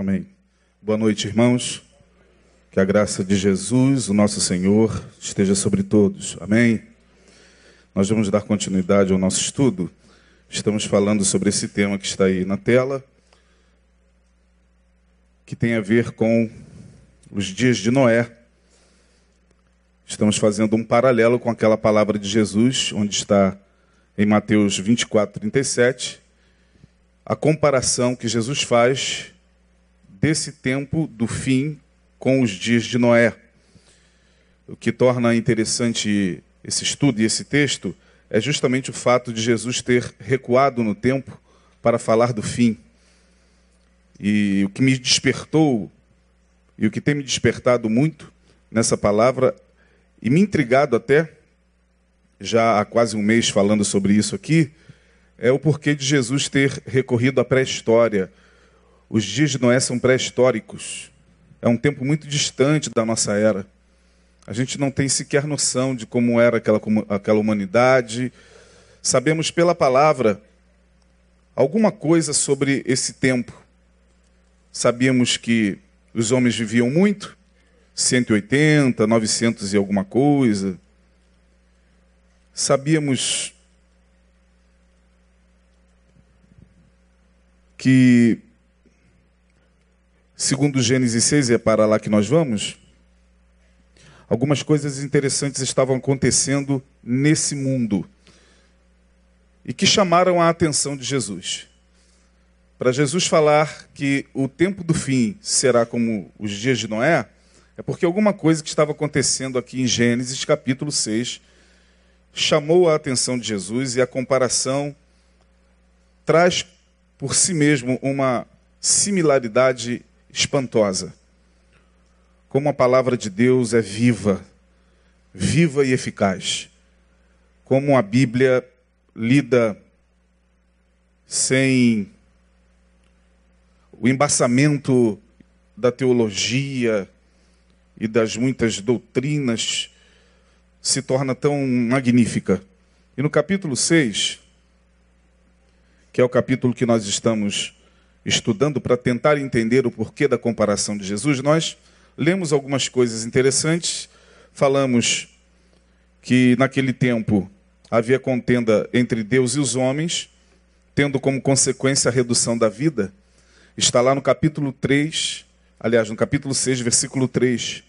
Amém. Boa noite, irmãos. Que a graça de Jesus, o nosso Senhor, esteja sobre todos. Amém. Nós vamos dar continuidade ao nosso estudo. Estamos falando sobre esse tema que está aí na tela, que tem a ver com os dias de Noé. Estamos fazendo um paralelo com aquela palavra de Jesus, onde está em Mateus 24, 37, a comparação que Jesus faz desse tempo do fim com os dias de Noé. O que torna interessante esse estudo e esse texto é justamente o fato de Jesus ter recuado no tempo para falar do fim. E o que me despertou, e o que tem me despertado muito nessa palavra, e me intrigado até, já há quase um mês falando sobre isso aqui, é o porquê de Jesus ter recorrido à pré-história os dias de Noé são pré-históricos. É um tempo muito distante da nossa era. A gente não tem sequer noção de como era aquela, aquela humanidade. Sabemos pela palavra alguma coisa sobre esse tempo. Sabíamos que os homens viviam muito, 180, 900 e alguma coisa. Sabíamos que Segundo Gênesis 6, é para lá que nós vamos, algumas coisas interessantes estavam acontecendo nesse mundo e que chamaram a atenção de Jesus. Para Jesus falar que o tempo do fim será como os dias de Noé, é porque alguma coisa que estava acontecendo aqui em Gênesis capítulo 6 chamou a atenção de Jesus e a comparação traz por si mesmo uma similaridade espantosa. Como a palavra de Deus é viva, viva e eficaz. Como a Bíblia lida sem o embaçamento da teologia e das muitas doutrinas se torna tão magnífica. E no capítulo 6, que é o capítulo que nós estamos estudando para tentar entender o porquê da comparação de Jesus, nós lemos algumas coisas interessantes. Falamos que naquele tempo havia contenda entre Deus e os homens, tendo como consequência a redução da vida. Está lá no capítulo 3, aliás, no capítulo 6, versículo 3.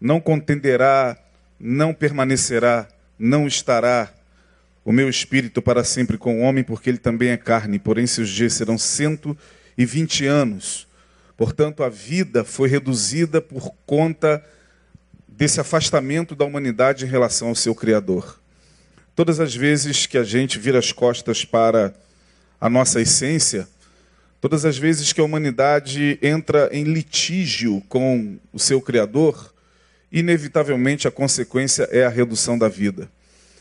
Não contenderá, não permanecerá, não estará o meu espírito para sempre com o homem, porque ele também é carne, porém seus dias serão cento e 20 anos. Portanto, a vida foi reduzida por conta desse afastamento da humanidade em relação ao seu Criador. Todas as vezes que a gente vira as costas para a nossa essência, todas as vezes que a humanidade entra em litígio com o seu Criador, inevitavelmente a consequência é a redução da vida.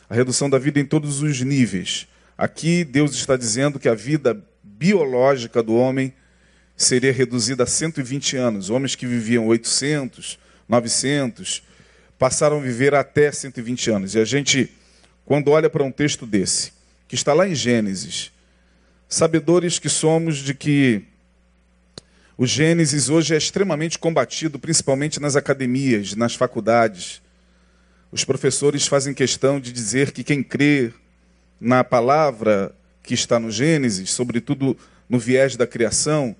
A redução da vida em todos os níveis. Aqui Deus está dizendo que a vida biológica do homem seria reduzida a 120 anos. Homens que viviam 800, 900, passaram a viver até 120 anos. E a gente, quando olha para um texto desse, que está lá em Gênesis, sabedores que somos de que o Gênesis hoje é extremamente combatido, principalmente nas academias, nas faculdades. Os professores fazem questão de dizer que quem crê na palavra que está no Gênesis, sobretudo no viés da criação,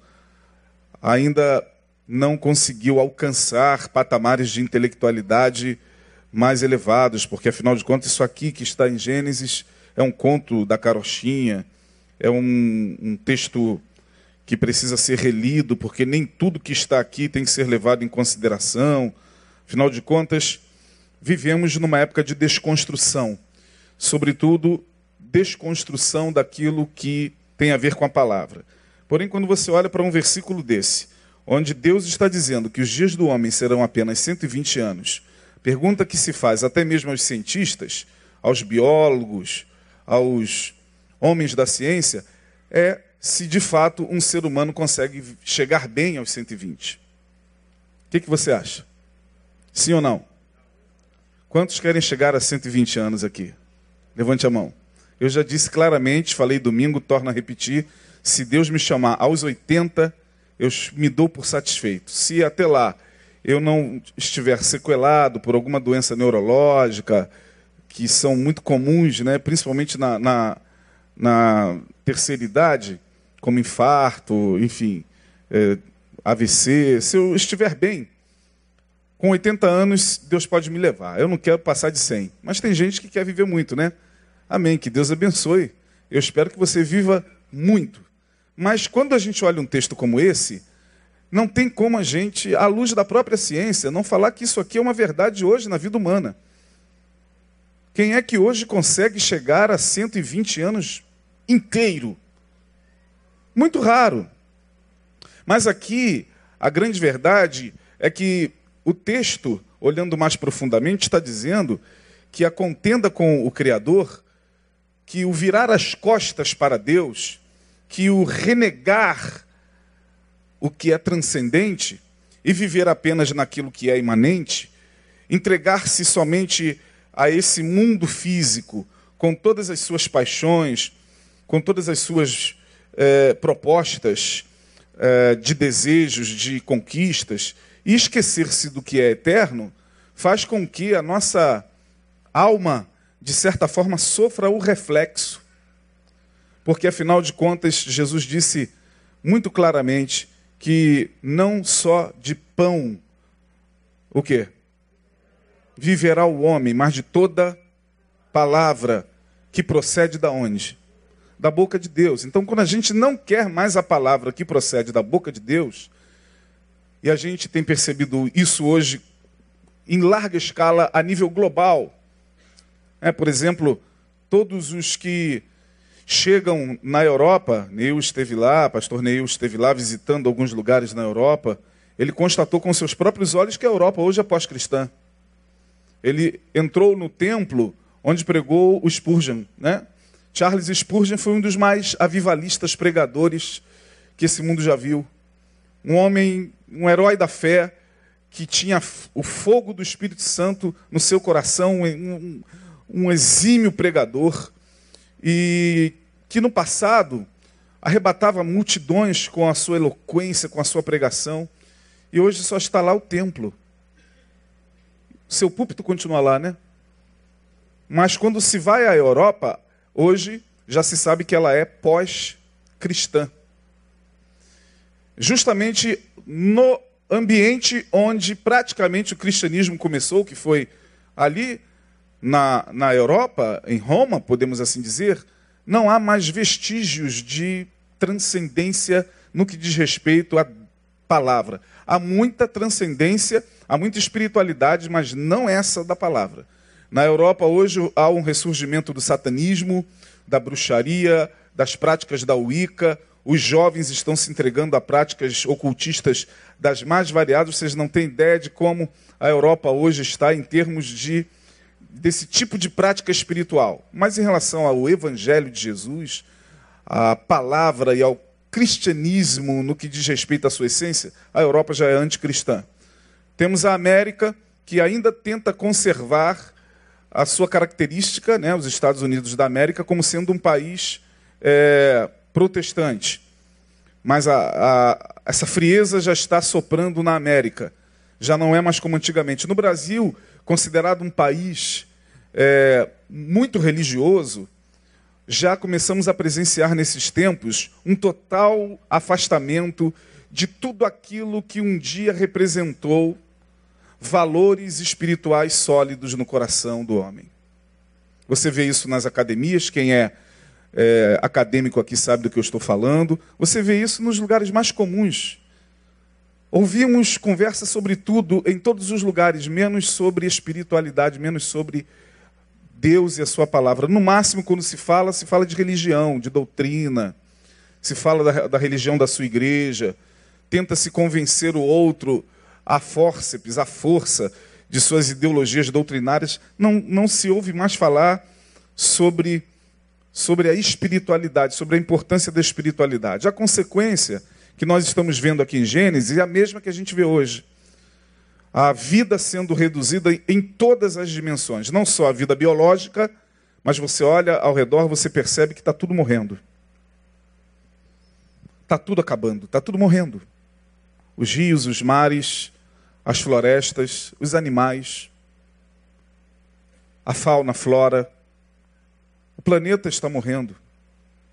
ainda não conseguiu alcançar patamares de intelectualidade mais elevados, porque afinal de contas, isso aqui que está em Gênesis é um conto da carochinha, é um, um texto que precisa ser relido, porque nem tudo que está aqui tem que ser levado em consideração. Afinal de contas, vivemos numa época de desconstrução, sobretudo desconstrução daquilo que tem a ver com a palavra. Porém, quando você olha para um versículo desse, onde Deus está dizendo que os dias do homem serão apenas 120 anos, pergunta que se faz até mesmo aos cientistas, aos biólogos, aos homens da ciência, é se de fato um ser humano consegue chegar bem aos 120. O que, que você acha? Sim ou não? Quantos querem chegar a 120 anos aqui? Levante a mão. Eu já disse claramente, falei domingo, torno a repetir: se Deus me chamar aos 80, eu me dou por satisfeito. Se até lá eu não estiver sequelado por alguma doença neurológica, que são muito comuns, né, principalmente na, na, na terceira idade, como infarto, enfim, é, AVC, se eu estiver bem, com 80 anos, Deus pode me levar. Eu não quero passar de 100. Mas tem gente que quer viver muito, né? Amém. Que Deus abençoe. Eu espero que você viva muito. Mas quando a gente olha um texto como esse, não tem como a gente, à luz da própria ciência, não falar que isso aqui é uma verdade hoje na vida humana. Quem é que hoje consegue chegar a 120 anos inteiro? Muito raro. Mas aqui, a grande verdade é que o texto, olhando mais profundamente, está dizendo que a contenda com o Criador, que o virar as costas para Deus, que o renegar o que é transcendente e viver apenas naquilo que é imanente, entregar-se somente a esse mundo físico, com todas as suas paixões, com todas as suas eh, propostas eh, de desejos, de conquistas, e esquecer-se do que é eterno, faz com que a nossa alma, de certa forma, sofra o reflexo. Porque, afinal de contas, Jesus disse muito claramente que não só de pão, o quê? Viverá o homem, mas de toda palavra que procede da onde? Da boca de Deus. Então, quando a gente não quer mais a palavra que procede da boca de Deus, e a gente tem percebido isso hoje em larga escala a nível global. É, por exemplo, todos os que chegam na Europa, Neil esteve lá, pastor Neil esteve lá visitando alguns lugares na Europa, ele constatou com seus próprios olhos que a Europa hoje é pós-cristã. Ele entrou no templo onde pregou o Spurgeon, né? Charles Spurgeon foi um dos mais avivalistas pregadores que esse mundo já viu. Um homem, um herói da fé, que tinha o fogo do Espírito Santo no seu coração, um, um exímio pregador, e que no passado arrebatava multidões com a sua eloquência, com a sua pregação, e hoje só está lá o templo. Seu púlpito continua lá, né? Mas quando se vai à Europa, hoje já se sabe que ela é pós-cristã. Justamente no ambiente onde praticamente o cristianismo começou, que foi ali na, na Europa, em Roma, podemos assim dizer, não há mais vestígios de transcendência no que diz respeito à palavra. Há muita transcendência, há muita espiritualidade, mas não essa da palavra. Na Europa hoje há um ressurgimento do satanismo, da bruxaria, das práticas da Wicca. Os jovens estão se entregando a práticas ocultistas das mais variadas. Vocês não têm ideia de como a Europa hoje está em termos de desse tipo de prática espiritual. Mas em relação ao Evangelho de Jesus, à palavra e ao cristianismo no que diz respeito à sua essência, a Europa já é anticristã. Temos a América, que ainda tenta conservar a sua característica, né, os Estados Unidos da América, como sendo um país é, protestante. Mas a, a, essa frieza já está soprando na América. Já não é mais como antigamente. No Brasil, considerado um país é, muito religioso, já começamos a presenciar nesses tempos um total afastamento de tudo aquilo que um dia representou valores espirituais sólidos no coração do homem. Você vê isso nas academias, quem é, é, acadêmico aqui sabe do que eu estou falando. Você vê isso nos lugares mais comuns. Ouvimos conversa sobre tudo em todos os lugares, menos sobre espiritualidade, menos sobre Deus e a sua palavra. No máximo, quando se fala, se fala de religião, de doutrina, se fala da, da religião da sua igreja, tenta se convencer o outro a fórceps, a força de suas ideologias doutrinárias. Não, não se ouve mais falar sobre, sobre a espiritualidade, sobre a importância da espiritualidade. A consequência que nós estamos vendo aqui em Gênesis é a mesma que a gente vê hoje. A vida sendo reduzida em todas as dimensões, não só a vida biológica, mas você olha ao redor, você percebe que está tudo morrendo. Está tudo acabando, está tudo morrendo. os rios, os mares, as florestas, os animais, a fauna, a flora. O planeta está morrendo.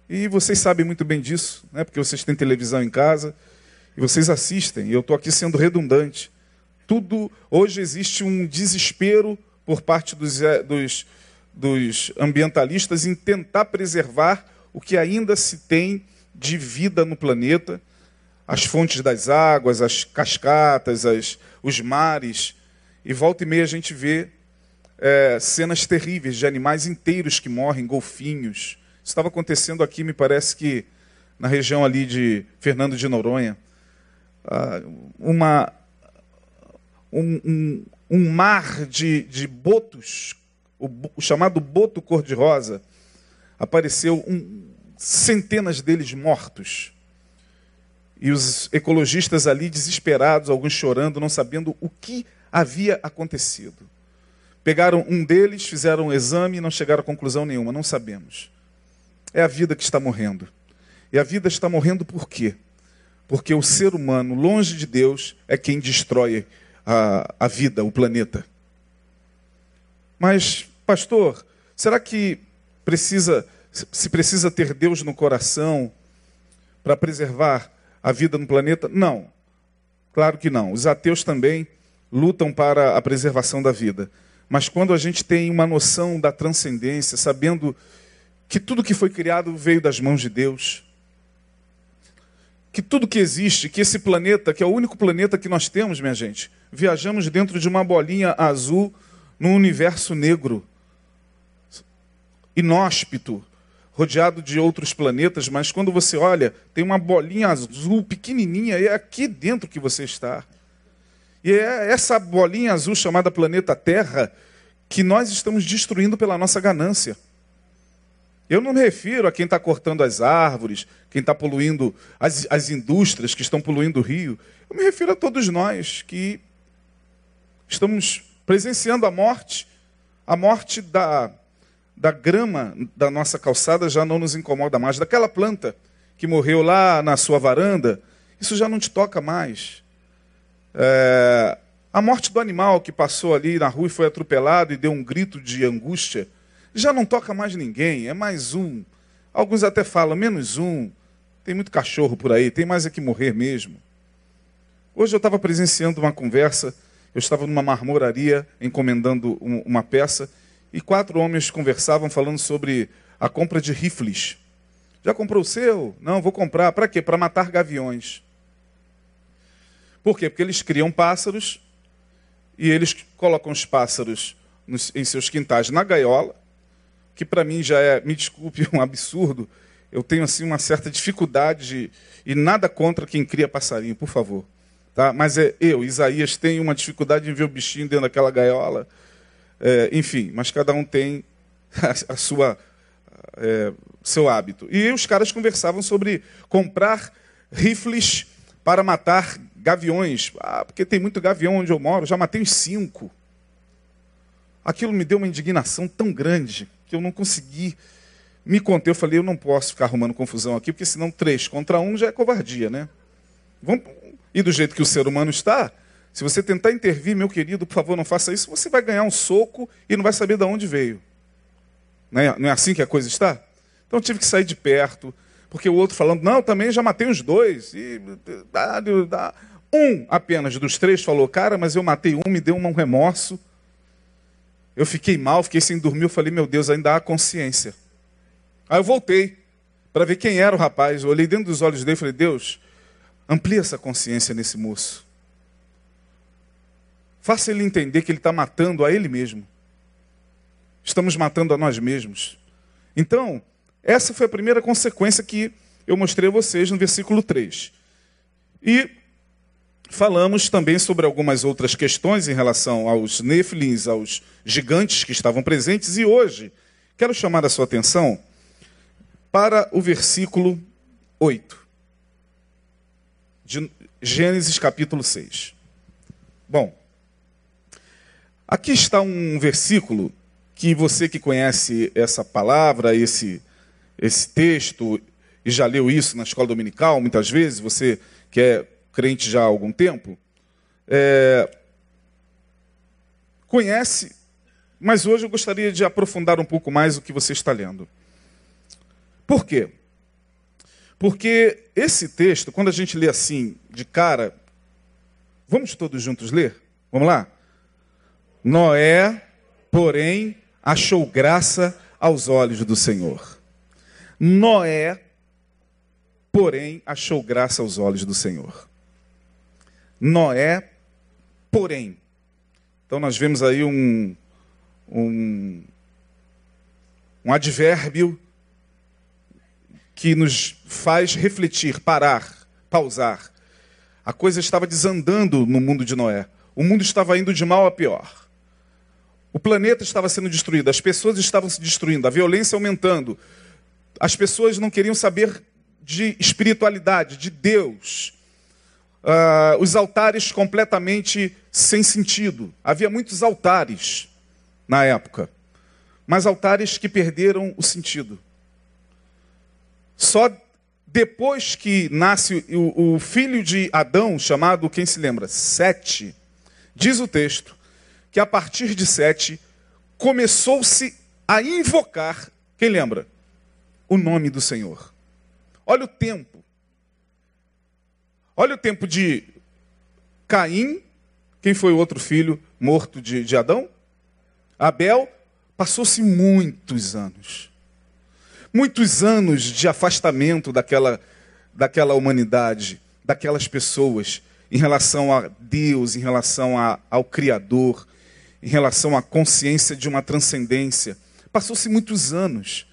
E vocês sabem muito bem disso, né? porque vocês têm televisão em casa e vocês assistem. E eu estou aqui sendo redundante. Tudo hoje existe um desespero por parte dos, eh, dos, dos ambientalistas em tentar preservar o que ainda se tem de vida no planeta as fontes das águas, as cascatas, as, os mares. E volta e meia a gente vê é, cenas terríveis de animais inteiros que morrem, golfinhos. Estava acontecendo aqui, me parece que na região ali de Fernando de Noronha. Ah, uma, um, um, um, mar de, de botos, o, o chamado boto cor-de-rosa, apareceu um, centenas deles mortos. E os ecologistas ali desesperados, alguns chorando, não sabendo o que havia acontecido. Pegaram um deles, fizeram um exame e não chegaram a conclusão nenhuma, não sabemos. É a vida que está morrendo. E a vida está morrendo por quê? Porque o ser humano, longe de Deus, é quem destrói a, a vida, o planeta. Mas, pastor, será que precisa, se precisa ter Deus no coração para preservar a vida no planeta? Não. Claro que não. Os ateus também lutam para a preservação da vida. Mas quando a gente tem uma noção da transcendência, sabendo que tudo que foi criado veio das mãos de Deus, que tudo que existe, que esse planeta, que é o único planeta que nós temos, minha gente, viajamos dentro de uma bolinha azul num universo negro, inóspito, rodeado de outros planetas, mas quando você olha, tem uma bolinha azul pequenininha, é aqui dentro que você está. E é essa bolinha azul chamada planeta Terra que nós estamos destruindo pela nossa ganância. Eu não me refiro a quem está cortando as árvores, quem está poluindo as, as indústrias que estão poluindo o rio. Eu me refiro a todos nós que estamos presenciando a morte, a morte da da grama da nossa calçada já não nos incomoda mais. Daquela planta que morreu lá na sua varanda, isso já não te toca mais. É, a morte do animal que passou ali na rua e foi atropelado e deu um grito de angústia, já não toca mais ninguém, é mais um. Alguns até falam, menos um. Tem muito cachorro por aí, tem mais é que morrer mesmo. Hoje eu estava presenciando uma conversa, eu estava numa marmoraria encomendando uma peça e quatro homens conversavam falando sobre a compra de rifles. Já comprou o seu? Não, vou comprar. Para quê? Para matar gaviões. Por quê? Porque eles criam pássaros e eles colocam os pássaros nos, em seus quintais na gaiola, que para mim já é, me desculpe, um absurdo. Eu tenho assim uma certa dificuldade de, e nada contra quem cria passarinho, por favor. Tá? Mas é eu, Isaías, tenho uma dificuldade em ver o bichinho dentro daquela gaiola. É, enfim, mas cada um tem a, a sua é, seu hábito. E os caras conversavam sobre comprar rifles para matar gaviões. Ah, porque tem muito gavião onde eu moro, já matei uns cinco. Aquilo me deu uma indignação tão grande que eu não consegui me conter. Eu falei, eu não posso ficar arrumando confusão aqui, porque senão três contra um já é covardia, né? Vamos... E do jeito que o ser humano está, se você tentar intervir, meu querido, por favor, não faça isso, você vai ganhar um soco e não vai saber de onde veio. Não é, não é assim que a coisa está? Então eu tive que sair de perto, porque o outro falando, não, também já matei os dois. E, dá, dá. Um apenas dos três falou, cara, mas eu matei um, me deu um remorso. Eu fiquei mal, fiquei sem dormir, eu falei, meu Deus, ainda há consciência. Aí eu voltei para ver quem era o rapaz. Eu olhei dentro dos olhos dele e falei, Deus, amplia essa consciência nesse moço. Faça ele entender que ele está matando a ele mesmo. Estamos matando a nós mesmos. Então, essa foi a primeira consequência que eu mostrei a vocês no versículo 3. E falamos também sobre algumas outras questões em relação aos nefilins, aos gigantes que estavam presentes. E hoje, quero chamar a sua atenção para o versículo 8. De Gênesis capítulo 6. Bom, Aqui está um versículo que você que conhece essa palavra, esse, esse texto, e já leu isso na escola dominical, muitas vezes, você que é crente já há algum tempo, é, conhece, mas hoje eu gostaria de aprofundar um pouco mais o que você está lendo. Por quê? Porque esse texto, quando a gente lê assim, de cara, vamos todos juntos ler? Vamos lá? Noé, porém, achou graça aos olhos do Senhor. Noé, porém, achou graça aos olhos do Senhor. Noé, porém. Então nós vemos aí um, um, um advérbio que nos faz refletir, parar, pausar. A coisa estava desandando no mundo de Noé. O mundo estava indo de mal a pior. O planeta estava sendo destruído, as pessoas estavam se destruindo, a violência aumentando. As pessoas não queriam saber de espiritualidade, de Deus. Uh, os altares completamente sem sentido. Havia muitos altares na época, mas altares que perderam o sentido. Só depois que nasce o, o filho de Adão, chamado, quem se lembra? Sete, diz o texto, que a partir de Sete começou-se a invocar, quem lembra? O nome do Senhor. Olha o tempo. Olha o tempo de Caim, quem foi o outro filho morto de, de Adão? Abel. Passou-se muitos anos muitos anos de afastamento daquela, daquela humanidade, daquelas pessoas, em relação a Deus, em relação a, ao Criador, em relação à consciência de uma transcendência. Passou-se muitos anos.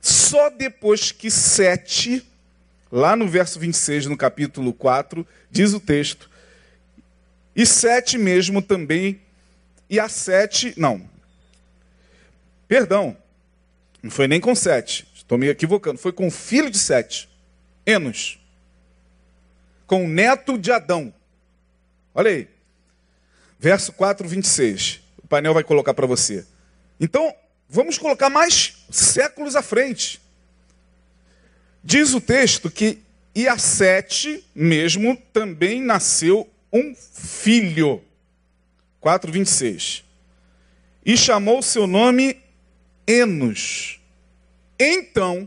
Só depois que Sete, lá no verso 26, no capítulo 4, diz o texto, e Sete mesmo também, e a Sete, não, perdão, não foi nem com Sete. Estou me equivocando. Foi com o filho de Sete. Enos. Com o neto de Adão. Olha aí. Verso 4, 26. O painel vai colocar para você. Então, vamos colocar mais séculos à frente. Diz o texto que e a Sete mesmo também nasceu um filho. 4, 26. E chamou seu nome Enos. Então,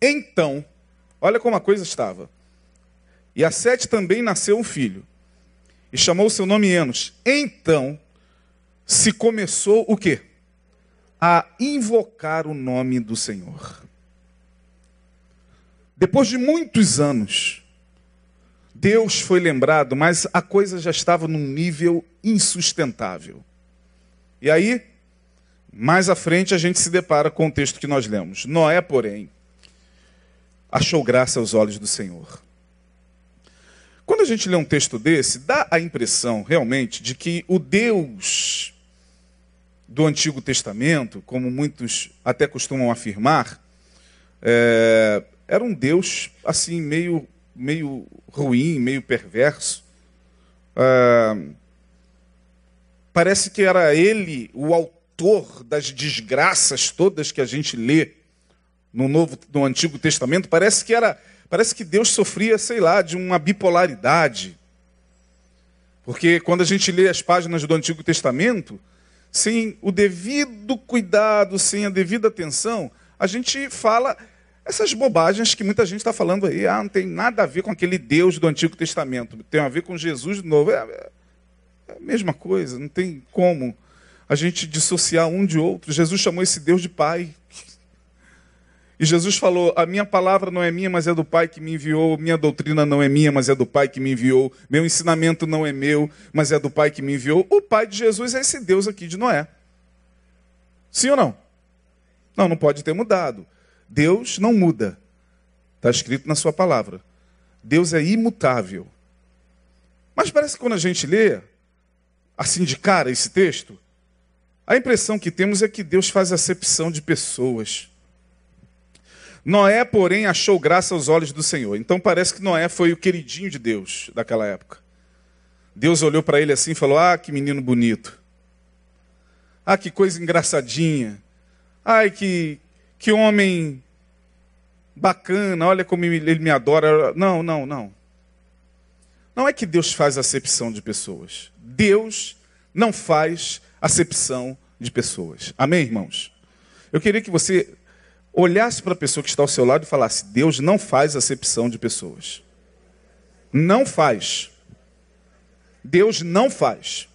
então, olha como a coisa estava. E a Sete também nasceu um filho, e chamou seu nome Enos. Então, se começou o quê? A invocar o nome do Senhor. Depois de muitos anos, Deus foi lembrado, mas a coisa já estava num nível insustentável. E aí, mais à frente a gente se depara com o texto que nós lemos. Noé, porém, achou graça aos olhos do Senhor. Quando a gente lê um texto desse, dá a impressão realmente de que o Deus do Antigo Testamento, como muitos até costumam afirmar, é, era um Deus assim meio, meio ruim, meio perverso. É, parece que era ele o autor autor das desgraças todas que a gente lê no Novo, no Antigo Testamento, parece que era, parece que Deus sofria, sei lá, de uma bipolaridade. Porque quando a gente lê as páginas do Antigo Testamento, sem o devido cuidado, sem a devida atenção, a gente fala essas bobagens que muita gente está falando aí. Ah, não tem nada a ver com aquele Deus do Antigo Testamento. Tem a ver com Jesus de novo. É, é a mesma coisa, não tem como a gente dissociar um de outro. Jesus chamou esse Deus de Pai. E Jesus falou: A minha palavra não é minha, mas é do Pai que me enviou. Minha doutrina não é minha, mas é do Pai que me enviou. Meu ensinamento não é meu, mas é do Pai que me enviou. O Pai de Jesus é esse Deus aqui de Noé. Sim ou não? Não, não pode ter mudado. Deus não muda. Está escrito na Sua palavra. Deus é imutável. Mas parece que quando a gente lê, assim de cara, esse texto, a impressão que temos é que Deus faz acepção de pessoas. Noé, porém, achou graça aos olhos do Senhor. Então parece que Noé foi o queridinho de Deus daquela época. Deus olhou para ele assim e falou: Ah, que menino bonito. Ah, que coisa engraçadinha. Ai, que, que homem bacana, olha como ele me adora. Não, não, não. Não é que Deus faz acepção de pessoas. Deus não faz acepção de pessoas. Amém, irmãos? Eu queria que você olhasse para a pessoa que está ao seu lado e falasse: Deus não faz acepção de pessoas. Não faz. Deus não faz.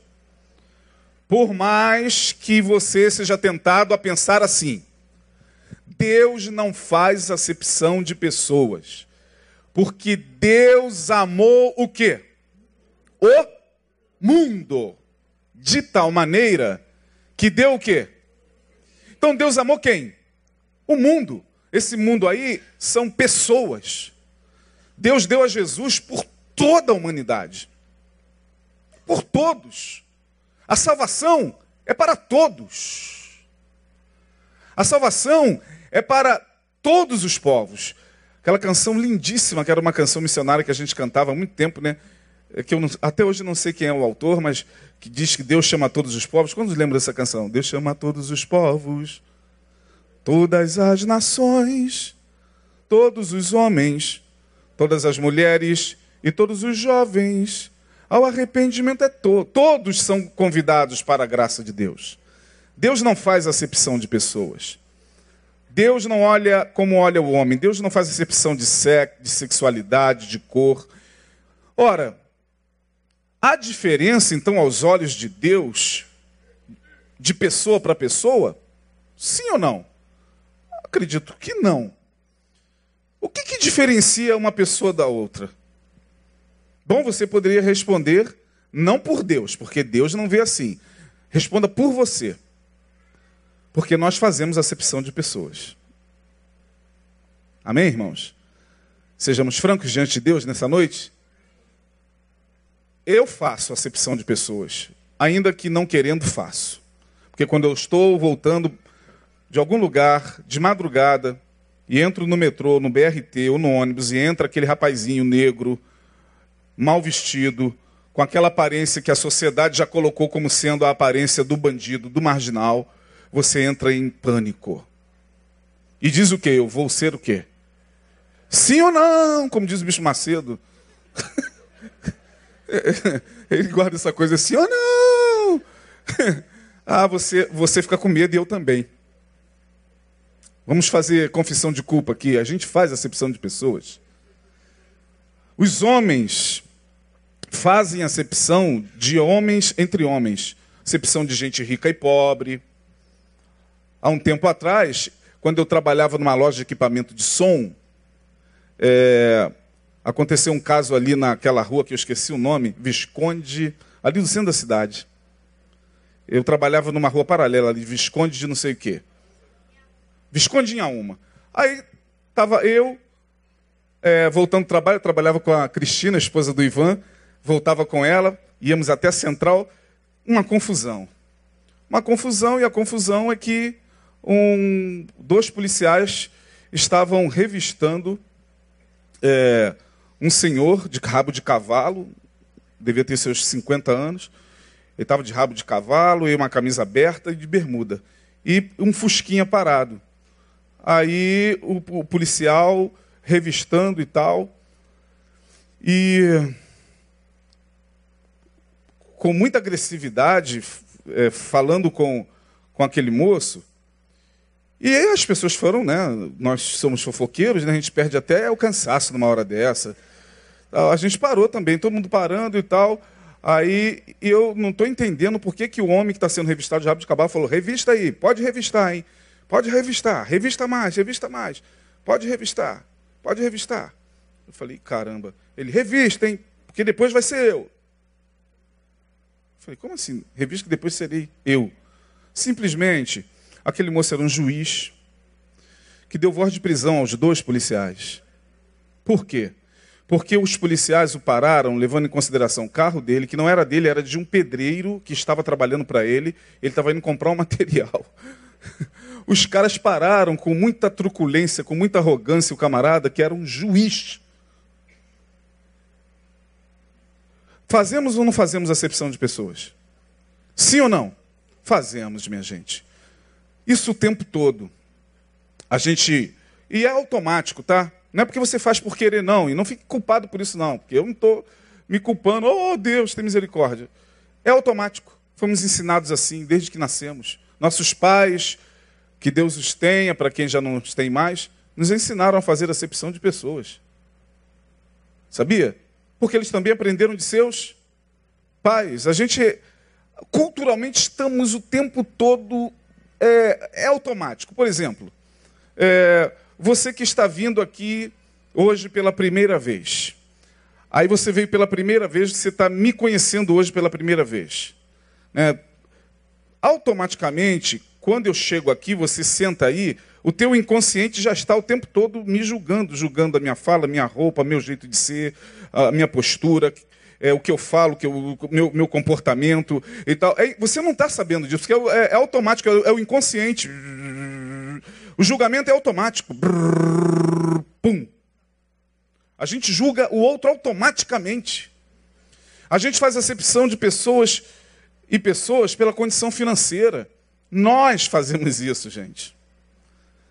Por mais que você seja tentado a pensar assim, Deus não faz acepção de pessoas. Porque Deus amou o quê? O mundo. De tal maneira que deu o quê? Então Deus amou quem? O mundo. Esse mundo aí são pessoas. Deus deu a Jesus por toda a humanidade. Por todos. A salvação é para todos. A salvação é para todos os povos. Aquela canção lindíssima, que era uma canção missionária que a gente cantava há muito tempo, né? É que eu não, até hoje não sei quem é o autor, mas que diz que Deus chama todos os povos. Quando lembra dessa canção? Deus chama todos os povos, todas as nações, todos os homens, todas as mulheres e todos os jovens. Ao arrependimento é todo. Todos são convidados para a graça de Deus. Deus não faz acepção de pessoas. Deus não olha como olha o homem. Deus não faz acepção de sexo, de sexualidade, de cor. Ora, há diferença então aos olhos de Deus de pessoa para pessoa? Sim ou não? Acredito que não. O que, que diferencia uma pessoa da outra? Bom, você poderia responder não por Deus, porque Deus não vê assim. Responda por você. Porque nós fazemos acepção de pessoas. Amém, irmãos? Sejamos francos diante de Deus nessa noite. Eu faço acepção de pessoas, ainda que não querendo, faço. Porque quando eu estou voltando de algum lugar, de madrugada, e entro no metrô, no BRT ou no ônibus, e entra aquele rapazinho negro, mal vestido, com aquela aparência que a sociedade já colocou como sendo a aparência do bandido, do marginal, você entra em pânico. E diz o quê? Eu vou ser o quê? Sim ou não? Como diz o bicho Macedo. Ele guarda essa coisa sim ou não? ah, você, você fica com medo e eu também. Vamos fazer confissão de culpa aqui. A gente faz acepção de pessoas. Os homens fazem acepção de homens entre homens. Acepção de gente rica e pobre, há um tempo atrás, quando eu trabalhava numa loja de equipamento de som, é, aconteceu um caso ali naquela rua que eu esqueci o nome, Visconde, ali no centro da cidade. Eu trabalhava numa rua paralela ali, Visconde de não sei o quê. Visconde em uma. Aí estava eu, é, voltando do trabalho, eu trabalhava com a Cristina, esposa do Ivan, voltava com ela, íamos até a central, uma confusão. Uma confusão, e a confusão é que um, dois policiais estavam revistando é, um senhor de rabo de cavalo, devia ter seus 50 anos. Ele estava de rabo de cavalo e uma camisa aberta e de bermuda. E um fusquinha parado. Aí o, o policial revistando e tal. E com muita agressividade, é, falando com, com aquele moço, e aí as pessoas foram, né? Nós somos fofoqueiros, né? A gente perde até o cansaço numa hora dessa. A gente parou também, todo mundo parando e tal. Aí eu não estou entendendo por que, que o homem que está sendo revistado de rabo de cavalo falou: revista aí, pode revistar, hein? Pode revistar, revista mais, revista mais. Pode revistar, pode revistar. Eu falei: caramba, ele revista, hein? Porque depois vai ser eu. eu falei: como assim? Revista que depois serei eu. Simplesmente Aquele moço era um juiz que deu voz de prisão aos dois policiais. Por quê? Porque os policiais o pararam, levando em consideração o carro dele, que não era dele, era de um pedreiro que estava trabalhando para ele. Ele estava indo comprar um material. Os caras pararam com muita truculência, com muita arrogância, o camarada, que era um juiz. Fazemos ou não fazemos acepção de pessoas? Sim ou não? Fazemos, minha gente. Isso o tempo todo. A gente E é automático, tá? Não é porque você faz por querer, não. E não fique culpado por isso, não. Porque eu não estou me culpando. Oh, Deus, tem misericórdia. É automático. Fomos ensinados assim desde que nascemos. Nossos pais, que Deus os tenha, para quem já não os tem mais, nos ensinaram a fazer acepção de pessoas. Sabia? Porque eles também aprenderam de seus pais. A gente, culturalmente, estamos o tempo todo. É, é automático. Por exemplo, é, você que está vindo aqui hoje pela primeira vez. Aí você veio pela primeira vez, você está me conhecendo hoje pela primeira vez. Né? Automaticamente, quando eu chego aqui, você senta aí, o teu inconsciente já está o tempo todo me julgando, julgando a minha fala, minha roupa, meu jeito de ser, a minha postura, é, o que eu falo, que o meu, meu comportamento e tal. É, você não está sabendo disso, porque é, é automático, é, é, o inconsciente. O julgamento é automático. Pum. A gente julga o outro automaticamente. A gente faz acepção de pessoas e pessoas pela condição financeira. Nós fazemos isso, gente.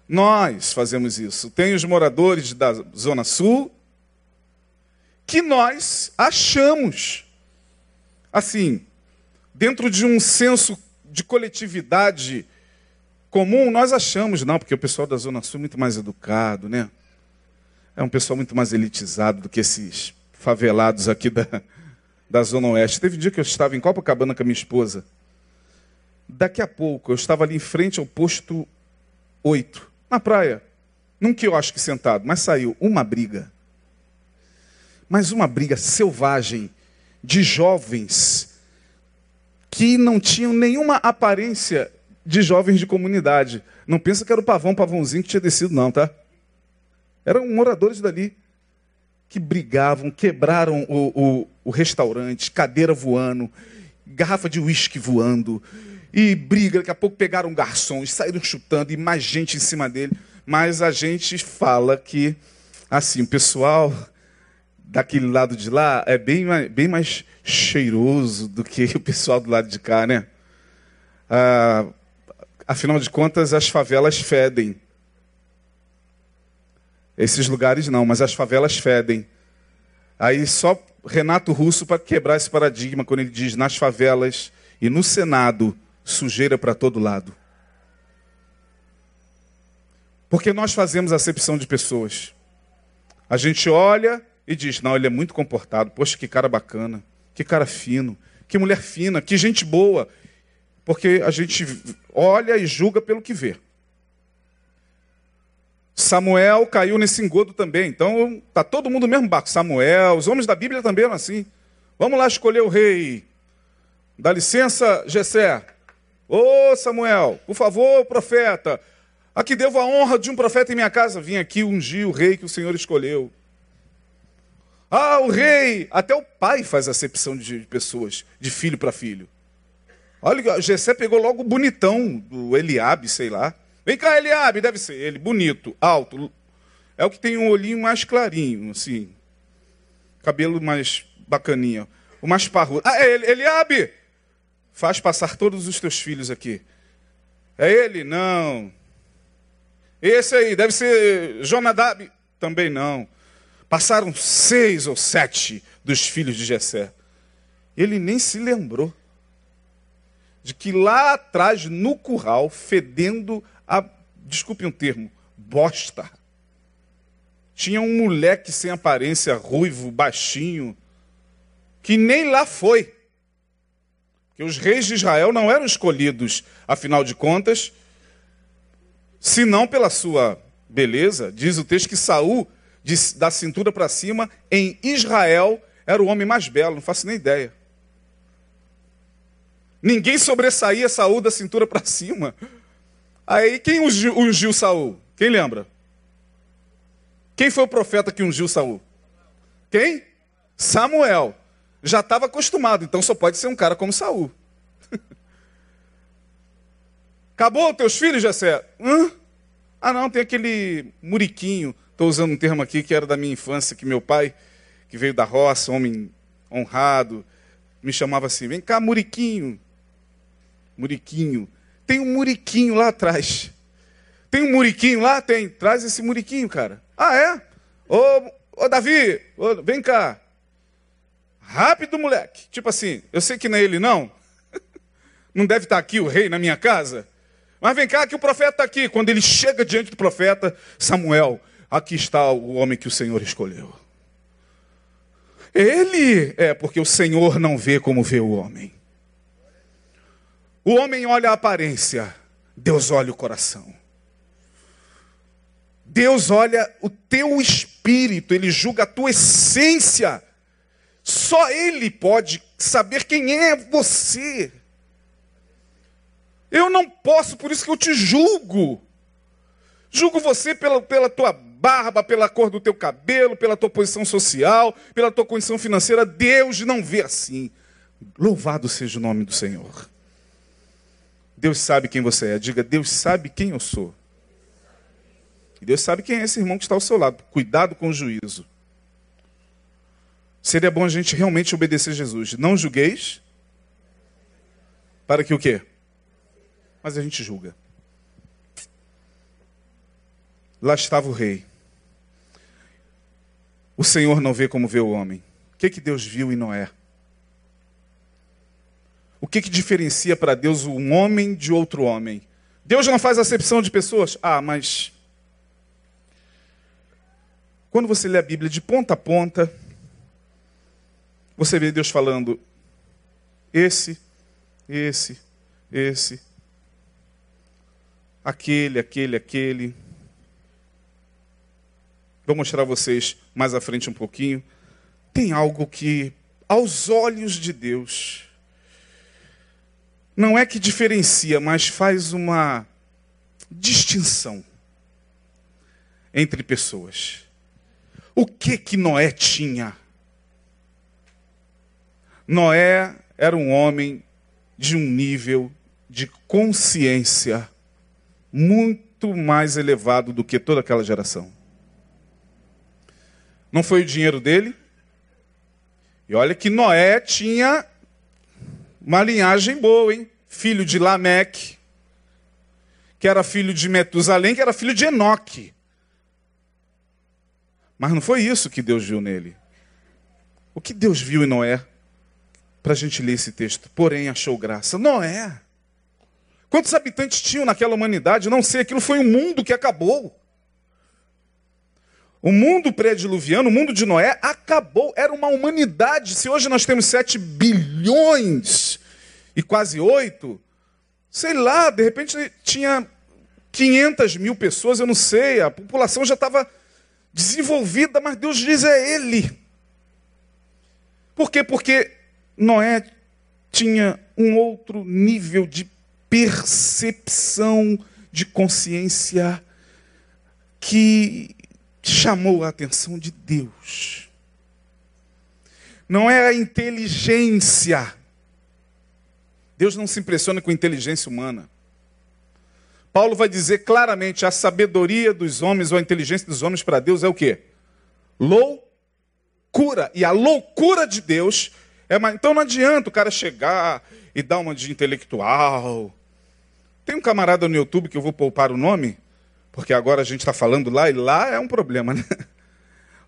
Nós fazemos isso. Tem os moradores da Zona Sul que nós achamos, assim, dentro de um senso de coletividade comum, nós achamos, não, porque o pessoal da Zona Sul é muito mais educado, né? é um pessoal muito mais elitizado do que esses favelados aqui da, da Zona Oeste. Teve um dia que eu estava em Copacabana com a minha esposa. Daqui a pouco, eu estava ali em frente ao posto 8, na praia. Num quiosque sentado, mas saiu uma briga. Mas uma briga selvagem de jovens que não tinham nenhuma aparência de jovens de comunidade. Não pensa que era o pavão, pavãozinho que tinha descido, não, tá? Eram moradores dali que brigavam, quebraram o, o, o restaurante, cadeira voando, garrafa de uísque voando, e briga. Daqui a pouco pegaram garçons, saíram chutando, e mais gente em cima dele. Mas a gente fala que, assim, o pessoal daquele lado de lá é bem mais, bem mais cheiroso do que o pessoal do lado de cá, né? Ah, afinal de contas, as favelas fedem. Esses lugares não, mas as favelas fedem. Aí só Renato Russo para quebrar esse paradigma quando ele diz nas favelas e no Senado, sujeira para todo lado. Porque nós fazemos acepção de pessoas. A gente olha e diz: não, ele é muito comportado. Poxa, que cara bacana, que cara fino, que mulher fina, que gente boa. Porque a gente olha e julga pelo que vê. Samuel caiu nesse engodo também. Então, tá todo mundo no mesmo barco. Samuel, os homens da Bíblia também eram assim. Vamos lá escolher o rei. Dá licença, Jessé. Ô Samuel, por favor, profeta. Aqui devo a honra de um profeta em minha casa. Vim aqui ungir o rei que o Senhor escolheu. Ah, o rei! Até o pai faz acepção de pessoas, de filho para filho. Olha, Jessé pegou logo o bonitão do Eliabe, sei lá. Vem cá, Eliabe, deve ser ele, bonito, alto. É o que tem um olhinho mais clarinho, assim. Cabelo mais bacaninho. O mais parrudo. Ah, é ele, Eliabe! Faz passar todos os teus filhos aqui. É ele? Não. Esse aí, deve ser Jonadab? Também não. Passaram seis ou sete dos filhos de Jessé. Ele nem se lembrou de que lá atrás, no curral, fedendo a, desculpe um termo, bosta. Tinha um moleque sem aparência, ruivo, baixinho, que nem lá foi. Que os reis de Israel não eram escolhidos, afinal de contas, senão pela sua beleza. Diz o texto que Saul, da cintura para cima, em Israel, era o homem mais belo, não faço nem ideia. Ninguém sobressaía Saul da cintura para cima. Aí quem ungiu, ungiu Saul? Quem lembra? Quem foi o profeta que ungiu Saul? Quem? Samuel. Já estava acostumado, então só pode ser um cara como Saul. Acabou teus filhos, Jessé? Hã? Ah, não, tem aquele muriquinho. Estou usando um termo aqui que era da minha infância, que meu pai, que veio da roça, homem honrado, me chamava assim: vem cá, muriquinho. Muriquinho. Tem um muriquinho lá atrás. Tem um muriquinho lá? Tem. Traz esse muriquinho, cara. Ah, é? Ô, ô Davi, ô, vem cá. Rápido, moleque. Tipo assim, eu sei que não é ele, não. Não deve estar aqui o rei na minha casa. Mas vem cá que o profeta está aqui. Quando ele chega diante do profeta, Samuel, aqui está o homem que o Senhor escolheu. Ele é porque o Senhor não vê como vê o homem. O homem olha a aparência, Deus olha o coração. Deus olha o teu espírito, ele julga a tua essência. Só ele pode saber quem é você. Eu não posso, por isso que eu te julgo. Julgo você pela, pela tua barba, pela cor do teu cabelo, pela tua posição social, pela tua condição financeira. Deus não vê assim. Louvado seja o nome do Senhor. Deus sabe quem você é. Diga, Deus sabe quem eu sou. E Deus sabe quem é esse irmão que está ao seu lado. Cuidado com o juízo. Seria bom a gente realmente obedecer Jesus. Não julgueis. Para que o quê? mas a gente julga. Lá estava o rei. O Senhor não vê como vê o homem. O que, que Deus viu em Noé? O que, que diferencia para Deus um homem de outro homem? Deus não faz acepção de pessoas? Ah, mas. Quando você lê a Bíblia de ponta a ponta, você vê Deus falando: esse, esse, esse, aquele, aquele, aquele. Vou mostrar a vocês mais à frente um pouquinho. Tem algo que, aos olhos de Deus, não é que diferencia, mas faz uma distinção entre pessoas. O que que Noé tinha? Noé era um homem de um nível de consciência muito mais elevado do que toda aquela geração. Não foi o dinheiro dele. E olha que Noé tinha uma linhagem boa, hein? Filho de Lameque, que era filho de Metusalém, que era filho de Enoque. Mas não foi isso que Deus viu nele. O que Deus viu em Noé? Para a gente ler esse texto. Porém, achou graça. Noé Quantos habitantes tinham naquela humanidade? Não sei, aquilo foi um mundo que acabou. O mundo pré-diluviano, o mundo de Noé, acabou. Era uma humanidade. Se hoje nós temos 7 bilhões e quase 8, sei lá, de repente tinha 500 mil pessoas, eu não sei, a população já estava desenvolvida, mas Deus diz é Ele. Por quê? Porque Noé tinha um outro nível de percepção de consciência que chamou a atenção de Deus. Não é a inteligência. Deus não se impressiona com inteligência humana. Paulo vai dizer claramente: a sabedoria dos homens ou a inteligência dos homens para Deus é o quê? Loucura. E a loucura de Deus é. Uma... Então não adianta o cara chegar e dar uma de intelectual, tem um camarada no YouTube que eu vou poupar o nome, porque agora a gente está falando lá e lá é um problema, né?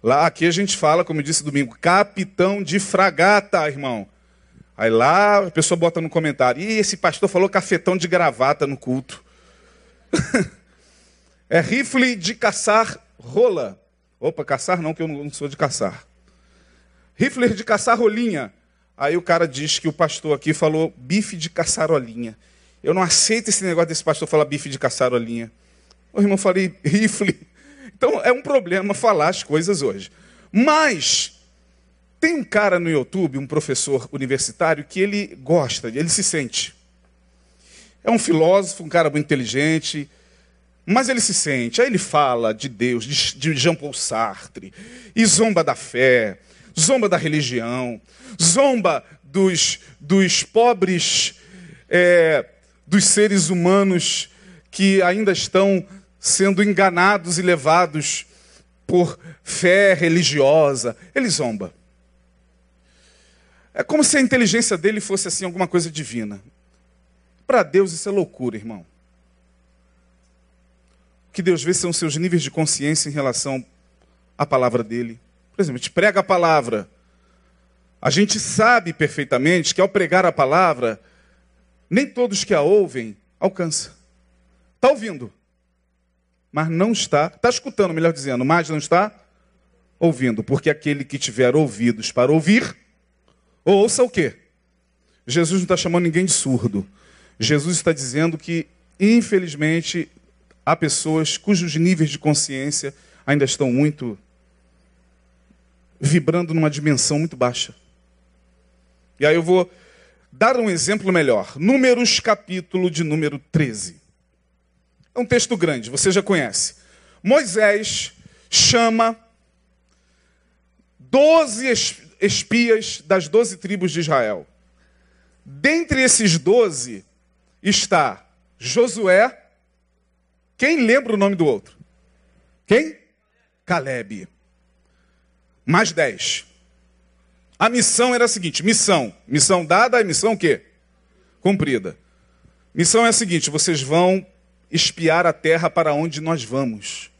Lá, aqui a gente fala, como eu disse domingo, capitão de fragata, irmão. Aí lá a pessoa bota no comentário, e esse pastor falou cafetão de gravata no culto. é rifle de caçar rola. Opa, caçar não, que eu não sou de caçar. Rifle de caçar rolinha. Aí o cara diz que o pastor aqui falou bife de caçarolinha. Eu não aceito esse negócio desse pastor falar bife de caçarolinha. O irmão falei rifle. Então é um problema falar as coisas hoje. Mas tem um cara no YouTube, um professor universitário, que ele gosta, ele se sente. É um filósofo, um cara muito inteligente, mas ele se sente. Aí ele fala de Deus, de Jean Paul Sartre, e zomba da fé, zomba da religião, zomba dos, dos pobres é, dos seres humanos que ainda estão sendo enganados e levados por fé religiosa. Ele zomba. É como se a inteligência dele fosse assim alguma coisa divina. Para Deus isso é loucura, irmão. que Deus vê são seus níveis de consciência em relação à palavra dele. Por exemplo, a gente prega a palavra. A gente sabe perfeitamente que ao pregar a palavra, nem todos que a ouvem alcançam. Está ouvindo, mas não está, está escutando, melhor dizendo, mas não está ouvindo, porque aquele que tiver ouvidos para ouvir, ouça o quê? Jesus não está chamando ninguém de surdo. Jesus está dizendo que, infelizmente, há pessoas cujos níveis de consciência ainda estão muito vibrando numa dimensão muito baixa. E aí eu vou dar um exemplo melhor. Números, capítulo de número 13. É um texto grande, você já conhece. Moisés chama doze espias das doze tribos de Israel. Dentre esses doze está Josué. Quem lembra o nome do outro? Quem? Caleb. Mais dez. A missão era a seguinte: missão. Missão dada, missão o quê? Cumprida. Missão é a seguinte: vocês vão espiar a terra para onde nós vamos.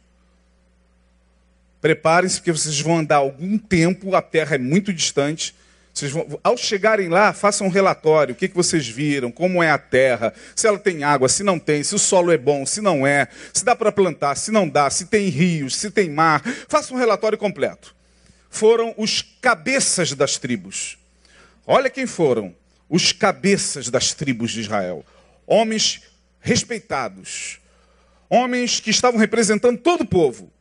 Preparem-se, porque vocês vão andar algum tempo, a terra é muito distante. Vão, ao chegarem lá, façam um relatório: o que, que vocês viram, como é a terra, se ela tem água, se não tem, se o solo é bom, se não é, se dá para plantar, se não dá, se tem rios, se tem mar. Façam um relatório completo. Foram os cabeças das tribos. Olha quem foram os cabeças das tribos de Israel. Homens respeitados. Homens que estavam representando todo o povo.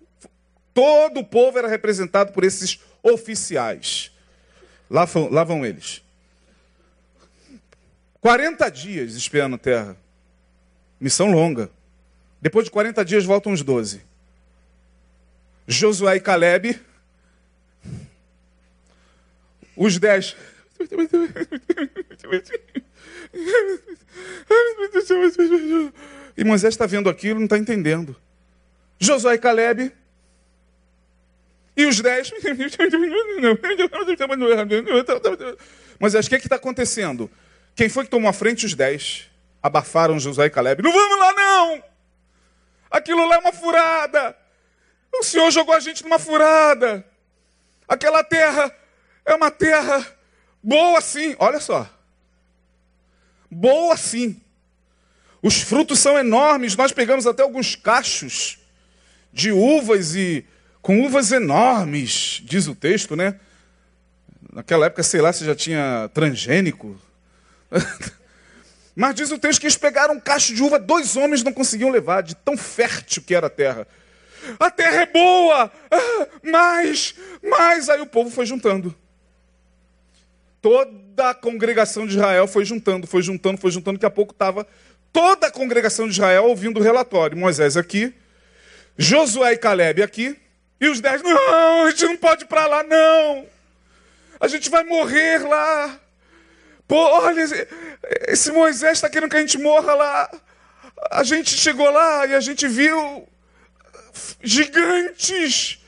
Todo o povo era representado por esses oficiais. Lá lá vão eles. 40 dias espiando a terra. Missão longa. Depois de 40 dias voltam os 12. Josué e Caleb. Os 10. E Moisés está vendo aquilo, não está entendendo. Josué e Caleb. E os dez. Moisés, o que é está acontecendo? Quem foi que tomou a frente? Os dez. Abafaram Josué e Caleb. Não vamos lá, não! Aquilo lá é uma furada. O Senhor jogou a gente numa furada. Aquela terra é uma terra boa sim. Olha só boa sim. Os frutos são enormes, nós pegamos até alguns cachos de uvas e com uvas enormes, diz o texto, né? Naquela época, sei lá, se já tinha transgênico. Mas diz o texto que eles pegaram um cacho de uva, dois homens não conseguiam levar, de tão fértil que era a terra. A terra é boa, ah, mas, mas, aí o povo foi juntando. Toda a congregação de Israel foi juntando, foi juntando, foi juntando, daqui a pouco estava toda a congregação de Israel ouvindo o relatório. Moisés aqui, Josué e Caleb aqui, e os dez, não, a gente não pode ir para lá, não. A gente vai morrer lá. Pô, olha, esse Moisés está querendo que a gente morra lá. A gente chegou lá e a gente viu gigantes,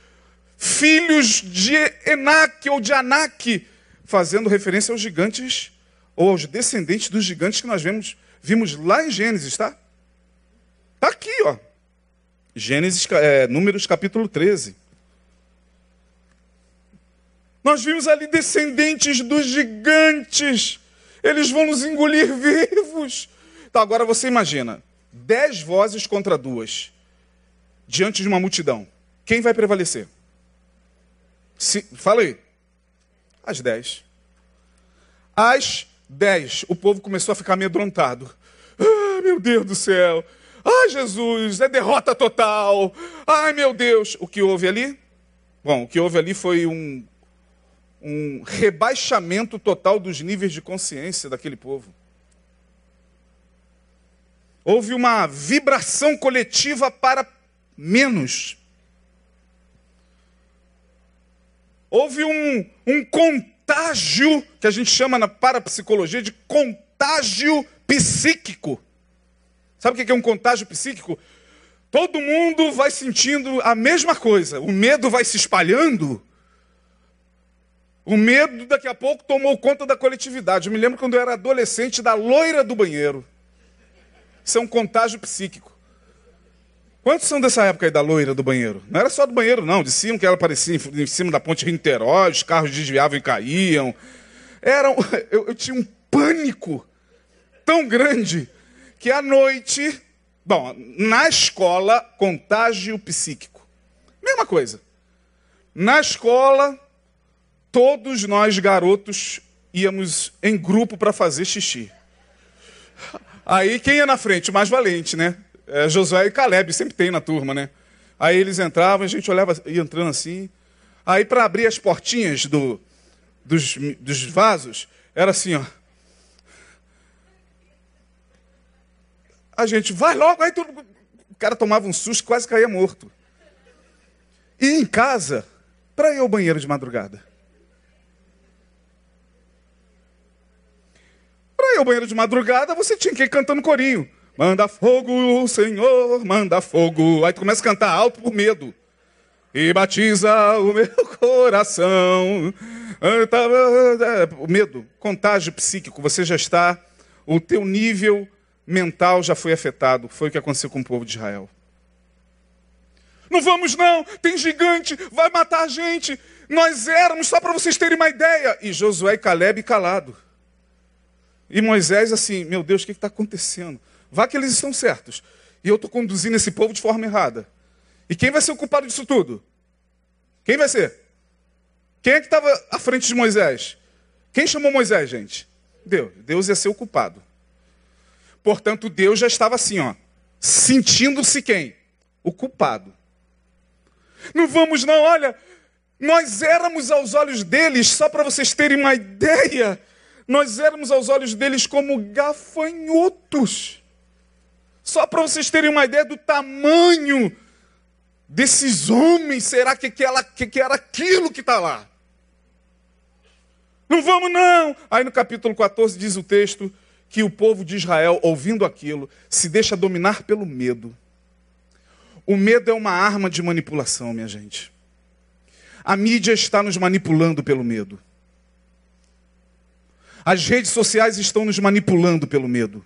filhos de Enaque ou de Anak, fazendo referência aos gigantes, ou aos descendentes dos gigantes que nós vemos, vimos lá em Gênesis, tá? Está aqui, ó. Gênesis, é, Números capítulo 13. Nós vimos ali descendentes dos gigantes. Eles vão nos engolir vivos. Então agora você imagina: dez vozes contra duas, diante de uma multidão. Quem vai prevalecer? Se, fala aí. Às 10. Às 10, o povo começou a ficar amedrontado. Ah, meu Deus do céu. Ai, Jesus, é derrota total. Ai, meu Deus. O que houve ali? Bom, o que houve ali foi um, um rebaixamento total dos níveis de consciência daquele povo. Houve uma vibração coletiva para menos. Houve um, um contágio, que a gente chama na parapsicologia de contágio psíquico. Sabe o que é um contágio psíquico? Todo mundo vai sentindo a mesma coisa. O medo vai se espalhando. O medo, daqui a pouco, tomou conta da coletividade. Eu me lembro quando eu era adolescente da loira do banheiro. Isso é um contágio psíquico. Quantos são dessa época aí da loira do banheiro? Não era só do banheiro, não. Diziam que ela aparecia em cima da ponte Rinterói, os carros desviavam e caíam. Era, eu, eu tinha um pânico tão grande que à noite, bom, na escola, contágio psíquico. Mesma coisa. Na escola, todos nós garotos íamos em grupo para fazer xixi. Aí quem ia na frente? O mais valente, né? É, Josué e Caleb, sempre tem na turma, né? Aí eles entravam, a gente olhava, ia entrando assim. Aí para abrir as portinhas do, dos, dos vasos, era assim, ó. A gente, vai logo, aí tudo. O cara tomava um susto, quase caía morto. E em casa, para ir ao banheiro de madrugada. Para ir ao banheiro de madrugada, você tinha que ir cantando corinho. Manda fogo, Senhor, manda fogo. Aí tu começa a cantar alto por medo. E batiza o meu coração. O medo, contágio psíquico, você já está, o teu nível mental já foi afetado. Foi o que aconteceu com o povo de Israel. Não vamos não, tem gigante, vai matar a gente. Nós éramos, só para vocês terem uma ideia. E Josué e Caleb calado. E Moisés assim, meu Deus, o que está acontecendo? Vá que eles estão certos. E eu estou conduzindo esse povo de forma errada. E quem vai ser o culpado disso tudo? Quem vai ser? Quem é que estava à frente de Moisés? Quem chamou Moisés, gente? Deus. Deus ia ser o culpado. Portanto, Deus já estava assim, ó, sentindo-se quem? O culpado. Não vamos não, olha, nós éramos aos olhos deles, só para vocês terem uma ideia, nós éramos aos olhos deles como gafanhotos. Só para vocês terem uma ideia do tamanho desses homens, será que, que, que, que era aquilo que está lá? Não vamos não! Aí no capítulo 14 diz o texto que o povo de Israel, ouvindo aquilo, se deixa dominar pelo medo. O medo é uma arma de manipulação, minha gente. A mídia está nos manipulando pelo medo. As redes sociais estão nos manipulando pelo medo.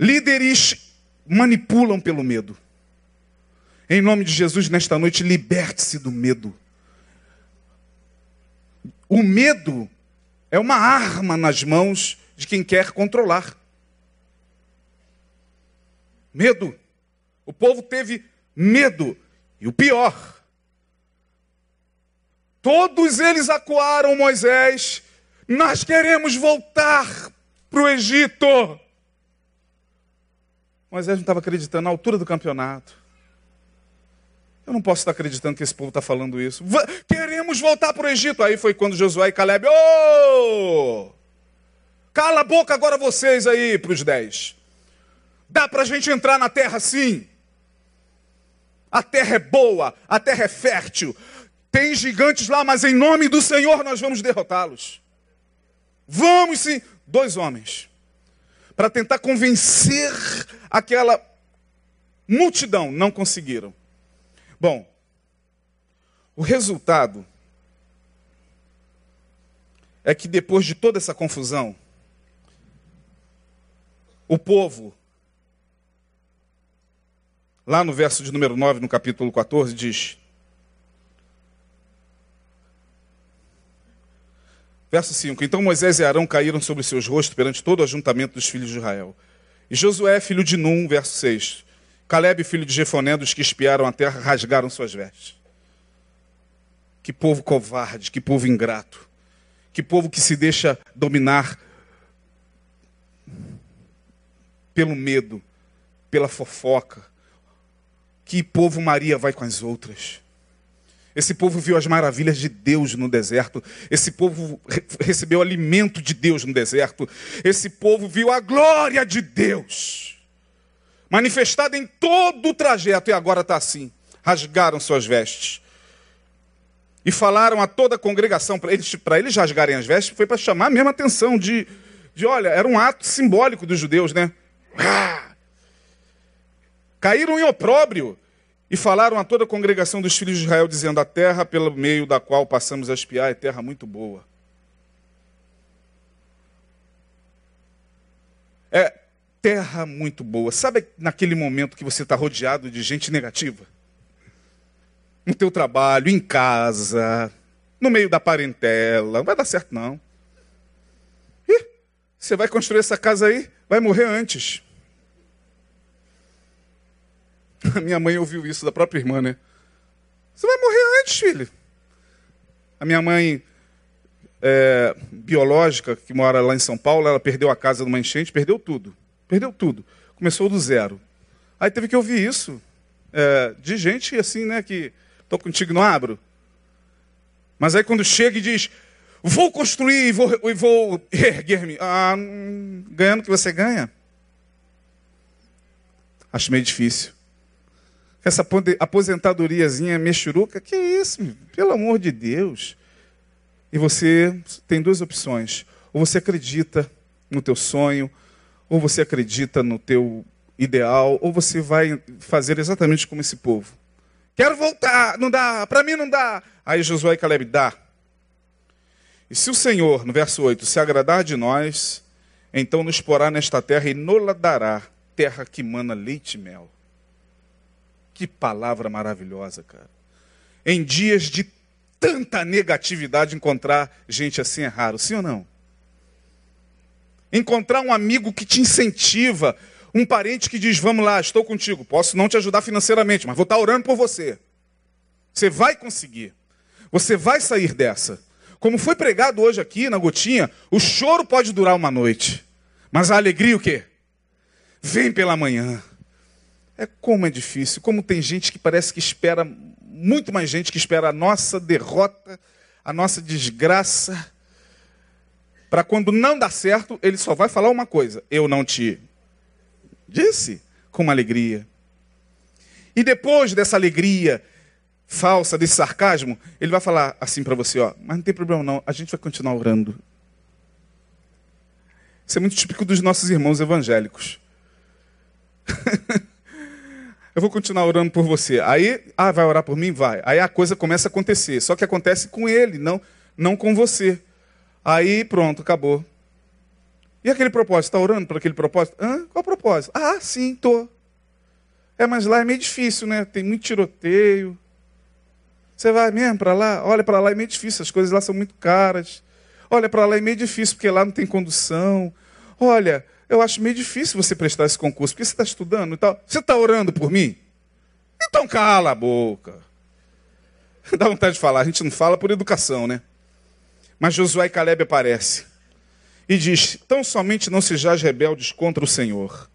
Líderes manipulam pelo medo. Em nome de Jesus, nesta noite, liberte-se do medo. O medo é uma arma nas mãos de quem quer controlar. Medo. O povo teve medo. E o pior, todos eles acuaram Moisés. Nós queremos voltar para o Egito. Moisés não estava acreditando na altura do campeonato. Eu não posso estar acreditando que esse povo está falando isso. Queremos voltar para o Egito. Aí foi quando Josué e Caleb. Oh! Cala a boca agora vocês aí para os dez. Dá para a gente entrar na terra sim. A terra é boa, a terra é fértil. Tem gigantes lá, mas em nome do Senhor nós vamos derrotá-los. Vamos sim. Dois homens. Para tentar convencer aquela multidão. Não conseguiram. Bom, o resultado é que depois de toda essa confusão, o povo, lá no verso de número 9, no capítulo 14, diz: Verso 5: Então Moisés e Arão caíram sobre seus rostos perante todo o ajuntamento dos filhos de Israel. E Josué, filho de Num, verso 6. Caleb, filho de Jefoné, dos que espiaram a terra, rasgaram suas vestes. Que povo covarde, que povo ingrato. Que povo que se deixa dominar pelo medo, pela fofoca. Que povo Maria vai com as outras. Esse povo viu as maravilhas de Deus no deserto. Esse povo recebeu alimento de Deus no deserto. Esse povo viu a glória de Deus manifestada em todo o trajeto, e agora está assim. Rasgaram suas vestes. E falaram a toda a congregação, para eles, eles rasgarem as vestes, foi para chamar a mesma atenção de, de, olha, era um ato simbólico dos judeus, né? Ah! Caíram em opróbrio e falaram a toda a congregação dos filhos de Israel, dizendo: A terra pelo meio da qual passamos a espiar é terra muito boa. É, terra muito boa. Sabe naquele momento que você está rodeado de gente negativa? No teu trabalho, em casa, no meio da parentela. Não vai dar certo, não. Ih, você vai construir essa casa aí, vai morrer antes. A minha mãe ouviu isso da própria irmã, né? Você vai morrer antes, filho. A minha mãe é, biológica, que mora lá em São Paulo, ela perdeu a casa numa enchente, perdeu tudo. Perdeu tudo. Começou do zero. Aí teve que ouvir isso é, de gente assim, né, que estou contigo, não abro. Mas aí quando chega e diz, vou construir e vou, e vou erguer-me. Ah, hum, ganhando o que você ganha? Acho meio difícil. Essa aposentadoriazinha mexuruca, que isso, pelo amor de Deus. E você tem duas opções. Ou você acredita no teu sonho, ou você acredita no teu ideal, ou você vai fazer exatamente como esse povo. Quero voltar, não dá, para mim não dá. Aí Josué e Caleb dá. E se o Senhor, no verso 8, se agradar de nós, então nos porá nesta terra e nola dará, terra que mana leite e mel. Que palavra maravilhosa, cara. Em dias de tanta negatividade, encontrar gente assim é raro, sim ou não? Encontrar um amigo que te incentiva, um parente que diz: Vamos lá, estou contigo. Posso não te ajudar financeiramente, mas vou estar orando por você. Você vai conseguir. Você vai sair dessa. Como foi pregado hoje aqui na gotinha, o choro pode durar uma noite, mas a alegria o quê? Vem pela manhã. É como é difícil, como tem gente que parece que espera, muito mais gente que espera a nossa derrota, a nossa desgraça, para quando não dá certo, ele só vai falar uma coisa: eu não te disse com uma alegria. E depois dessa alegria falsa, desse sarcasmo, ele vai falar assim para você, ó, mas não tem problema não, a gente vai continuar orando. Isso é muito típico dos nossos irmãos evangélicos. eu vou continuar orando por você. Aí, ah, vai orar por mim? Vai. Aí a coisa começa a acontecer. Só que acontece com ele, não, não com você. Aí pronto, acabou. E aquele propósito? Está orando por aquele propósito? Hã? Qual propósito? Ah, sim, tô. É, mas lá é meio difícil, né? Tem muito tiroteio. Você vai mesmo para lá? Olha, para lá é meio difícil, as coisas lá são muito caras. Olha, para lá é meio difícil, porque lá não tem condução. Olha, eu acho meio difícil você prestar esse concurso, porque você está estudando e tal. Você está orando por mim? Então cala a boca. Dá vontade de falar, a gente não fala por educação, né? Mas Josué e Caleb aparecem e diz: Tão somente não sejais rebeldes contra o Senhor,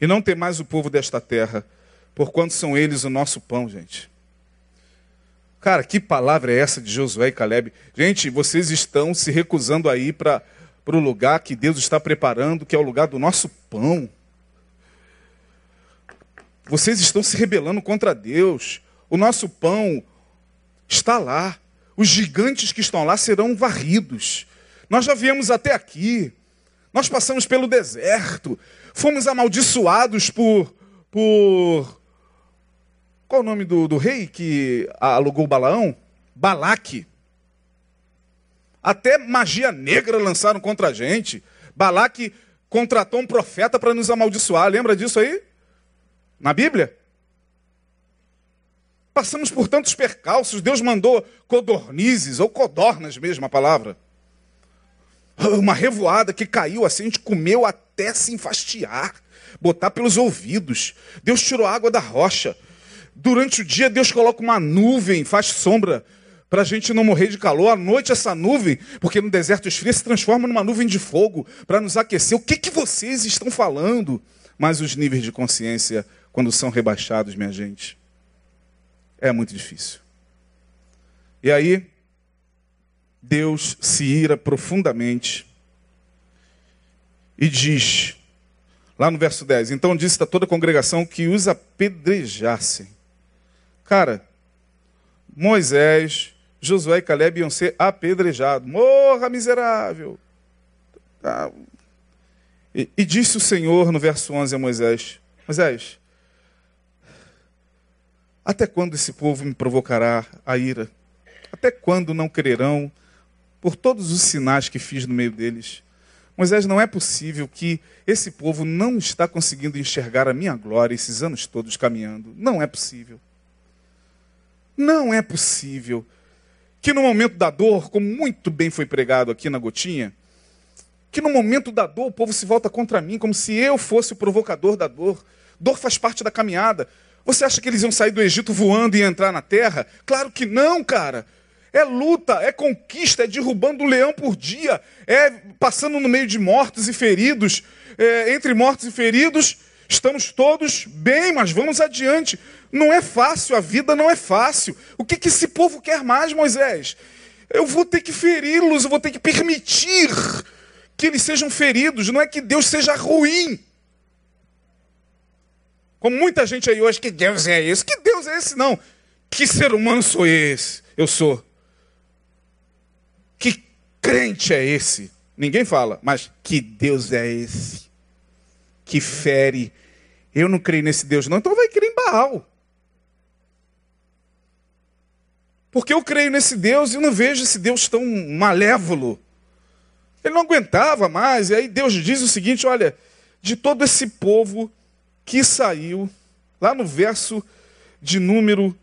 e não temais o povo desta terra, porquanto são eles o nosso pão, gente. Cara, que palavra é essa de Josué e Caleb? Gente, vocês estão se recusando a ir para o lugar que Deus está preparando, que é o lugar do nosso pão. Vocês estão se rebelando contra Deus. O nosso pão está lá. Os gigantes que estão lá serão varridos. Nós já viemos até aqui. Nós passamos pelo deserto. Fomos amaldiçoados por. por qual o nome do, do rei que alugou Balaão? Balaque. Até magia negra lançaram contra a gente. Balaque contratou um profeta para nos amaldiçoar. Lembra disso aí? Na Bíblia? Passamos por tantos percalços, Deus mandou codornizes, ou codornas mesmo a palavra. Uma revoada que caiu assim, a gente comeu até se enfastiar, botar pelos ouvidos. Deus tirou água da rocha. Durante o dia, Deus coloca uma nuvem, faz sombra, para a gente não morrer de calor. À noite, essa nuvem, porque no deserto esfria, se transforma numa nuvem de fogo para nos aquecer. O que, que vocês estão falando? Mas os níveis de consciência, quando são rebaixados, minha gente, é muito difícil. E aí, Deus se ira profundamente e diz, lá no verso 10: Então disse a toda a congregação que os apedrejassem. Cara, Moisés, Josué e Caleb iam ser apedrejados. Morra, miserável! Tá. E, e disse o Senhor no verso 11 a Moisés: Moisés, até quando esse povo me provocará a ira? Até quando não crerão por todos os sinais que fiz no meio deles? Moisés, não é possível que esse povo não está conseguindo enxergar a minha glória esses anos todos caminhando. Não é possível. Não é possível que no momento da dor, como muito bem foi pregado aqui na gotinha, que no momento da dor o povo se volta contra mim, como se eu fosse o provocador da dor. Dor faz parte da caminhada. Você acha que eles iam sair do Egito voando e entrar na terra? Claro que não, cara. É luta, é conquista, é derrubando um leão por dia, é passando no meio de mortos e feridos. É, entre mortos e feridos, estamos todos bem, mas vamos adiante. Não é fácil, a vida não é fácil. O que, que esse povo quer mais, Moisés? Eu vou ter que feri-los, eu vou ter que permitir que eles sejam feridos, não é que Deus seja ruim. Como muita gente aí hoje, que Deus é esse? Que Deus é esse? Não. Que ser humano sou esse? Eu sou. Que crente é esse? Ninguém fala, mas que Deus é esse? Que fere. Eu não creio nesse Deus, não, então vai crer em Baal. Porque eu creio nesse Deus e não vejo esse Deus tão malévolo. Ele não aguentava mais. E aí Deus diz o seguinte: olha, de todo esse povo que saiu, lá no verso de número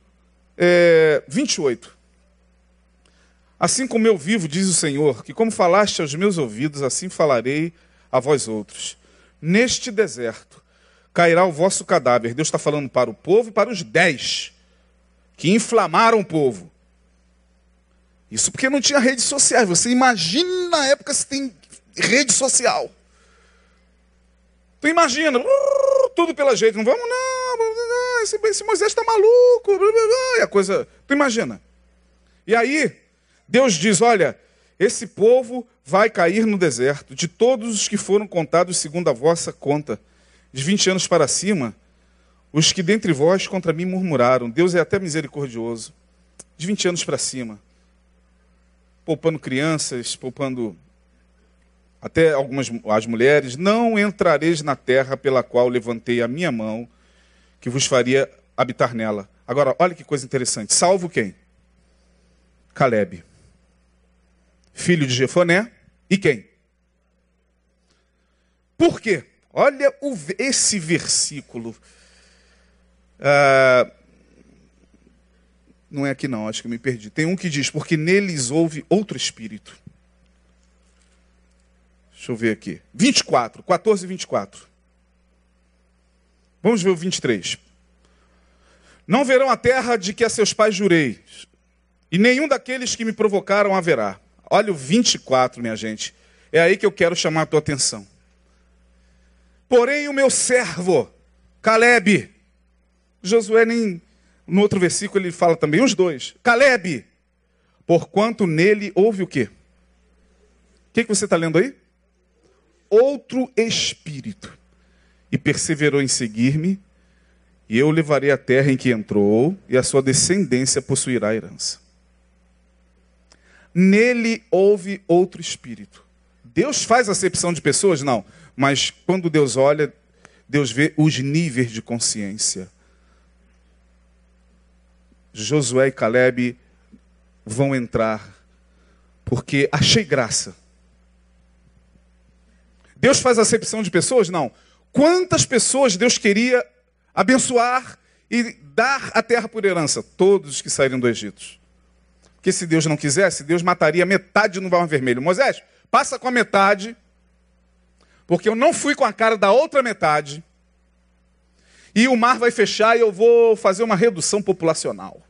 é, 28. Assim como eu vivo, diz o Senhor, que como falaste aos meus ouvidos, assim falarei a vós outros. Neste deserto cairá o vosso cadáver. Deus está falando para o povo e para os dez que inflamaram o povo. Isso porque não tinha redes sociais. Você imagina na época se tem rede social. Tu imagina, tudo pela jeito, não vamos não, esse, esse Moisés está maluco, e a coisa, tu imagina. E aí, Deus diz, olha, esse povo vai cair no deserto, de todos os que foram contados segundo a vossa conta, de 20 anos para cima, os que dentre vós contra mim murmuraram, Deus é até misericordioso, de 20 anos para cima poupando crianças, poupando até algumas as mulheres, não entrareis na terra pela qual levantei a minha mão, que vos faria habitar nela. Agora, olha que coisa interessante. Salvo quem? Caleb, filho de Jefoné, e quem? Por quê? Olha o, esse versículo. Ah, não é aqui não, acho que me perdi. Tem um que diz, porque neles houve outro espírito. Deixa eu ver aqui. 24, 14 e 24. Vamos ver o 23. Não verão a terra de que a seus pais jurei, e nenhum daqueles que me provocaram haverá. Olha o 24, minha gente. É aí que eu quero chamar a tua atenção. Porém, o meu servo, Caleb, Josué nem no outro versículo ele fala também, os dois. Caleb, porquanto nele houve o quê? O que, que você está lendo aí? Outro espírito. E perseverou em seguir-me, e eu levarei a terra em que entrou, e a sua descendência possuirá a herança. Nele houve outro espírito. Deus faz acepção de pessoas? Não. Mas quando Deus olha, Deus vê os níveis de consciência. Josué e Caleb vão entrar, porque achei graça. Deus faz acepção de pessoas? Não. Quantas pessoas Deus queria abençoar e dar a terra por herança? Todos os que saíram do Egito. Porque se Deus não quisesse, Deus mataria metade no Mar Vermelho. Moisés, passa com a metade, porque eu não fui com a cara da outra metade e o mar vai fechar e eu vou fazer uma redução populacional.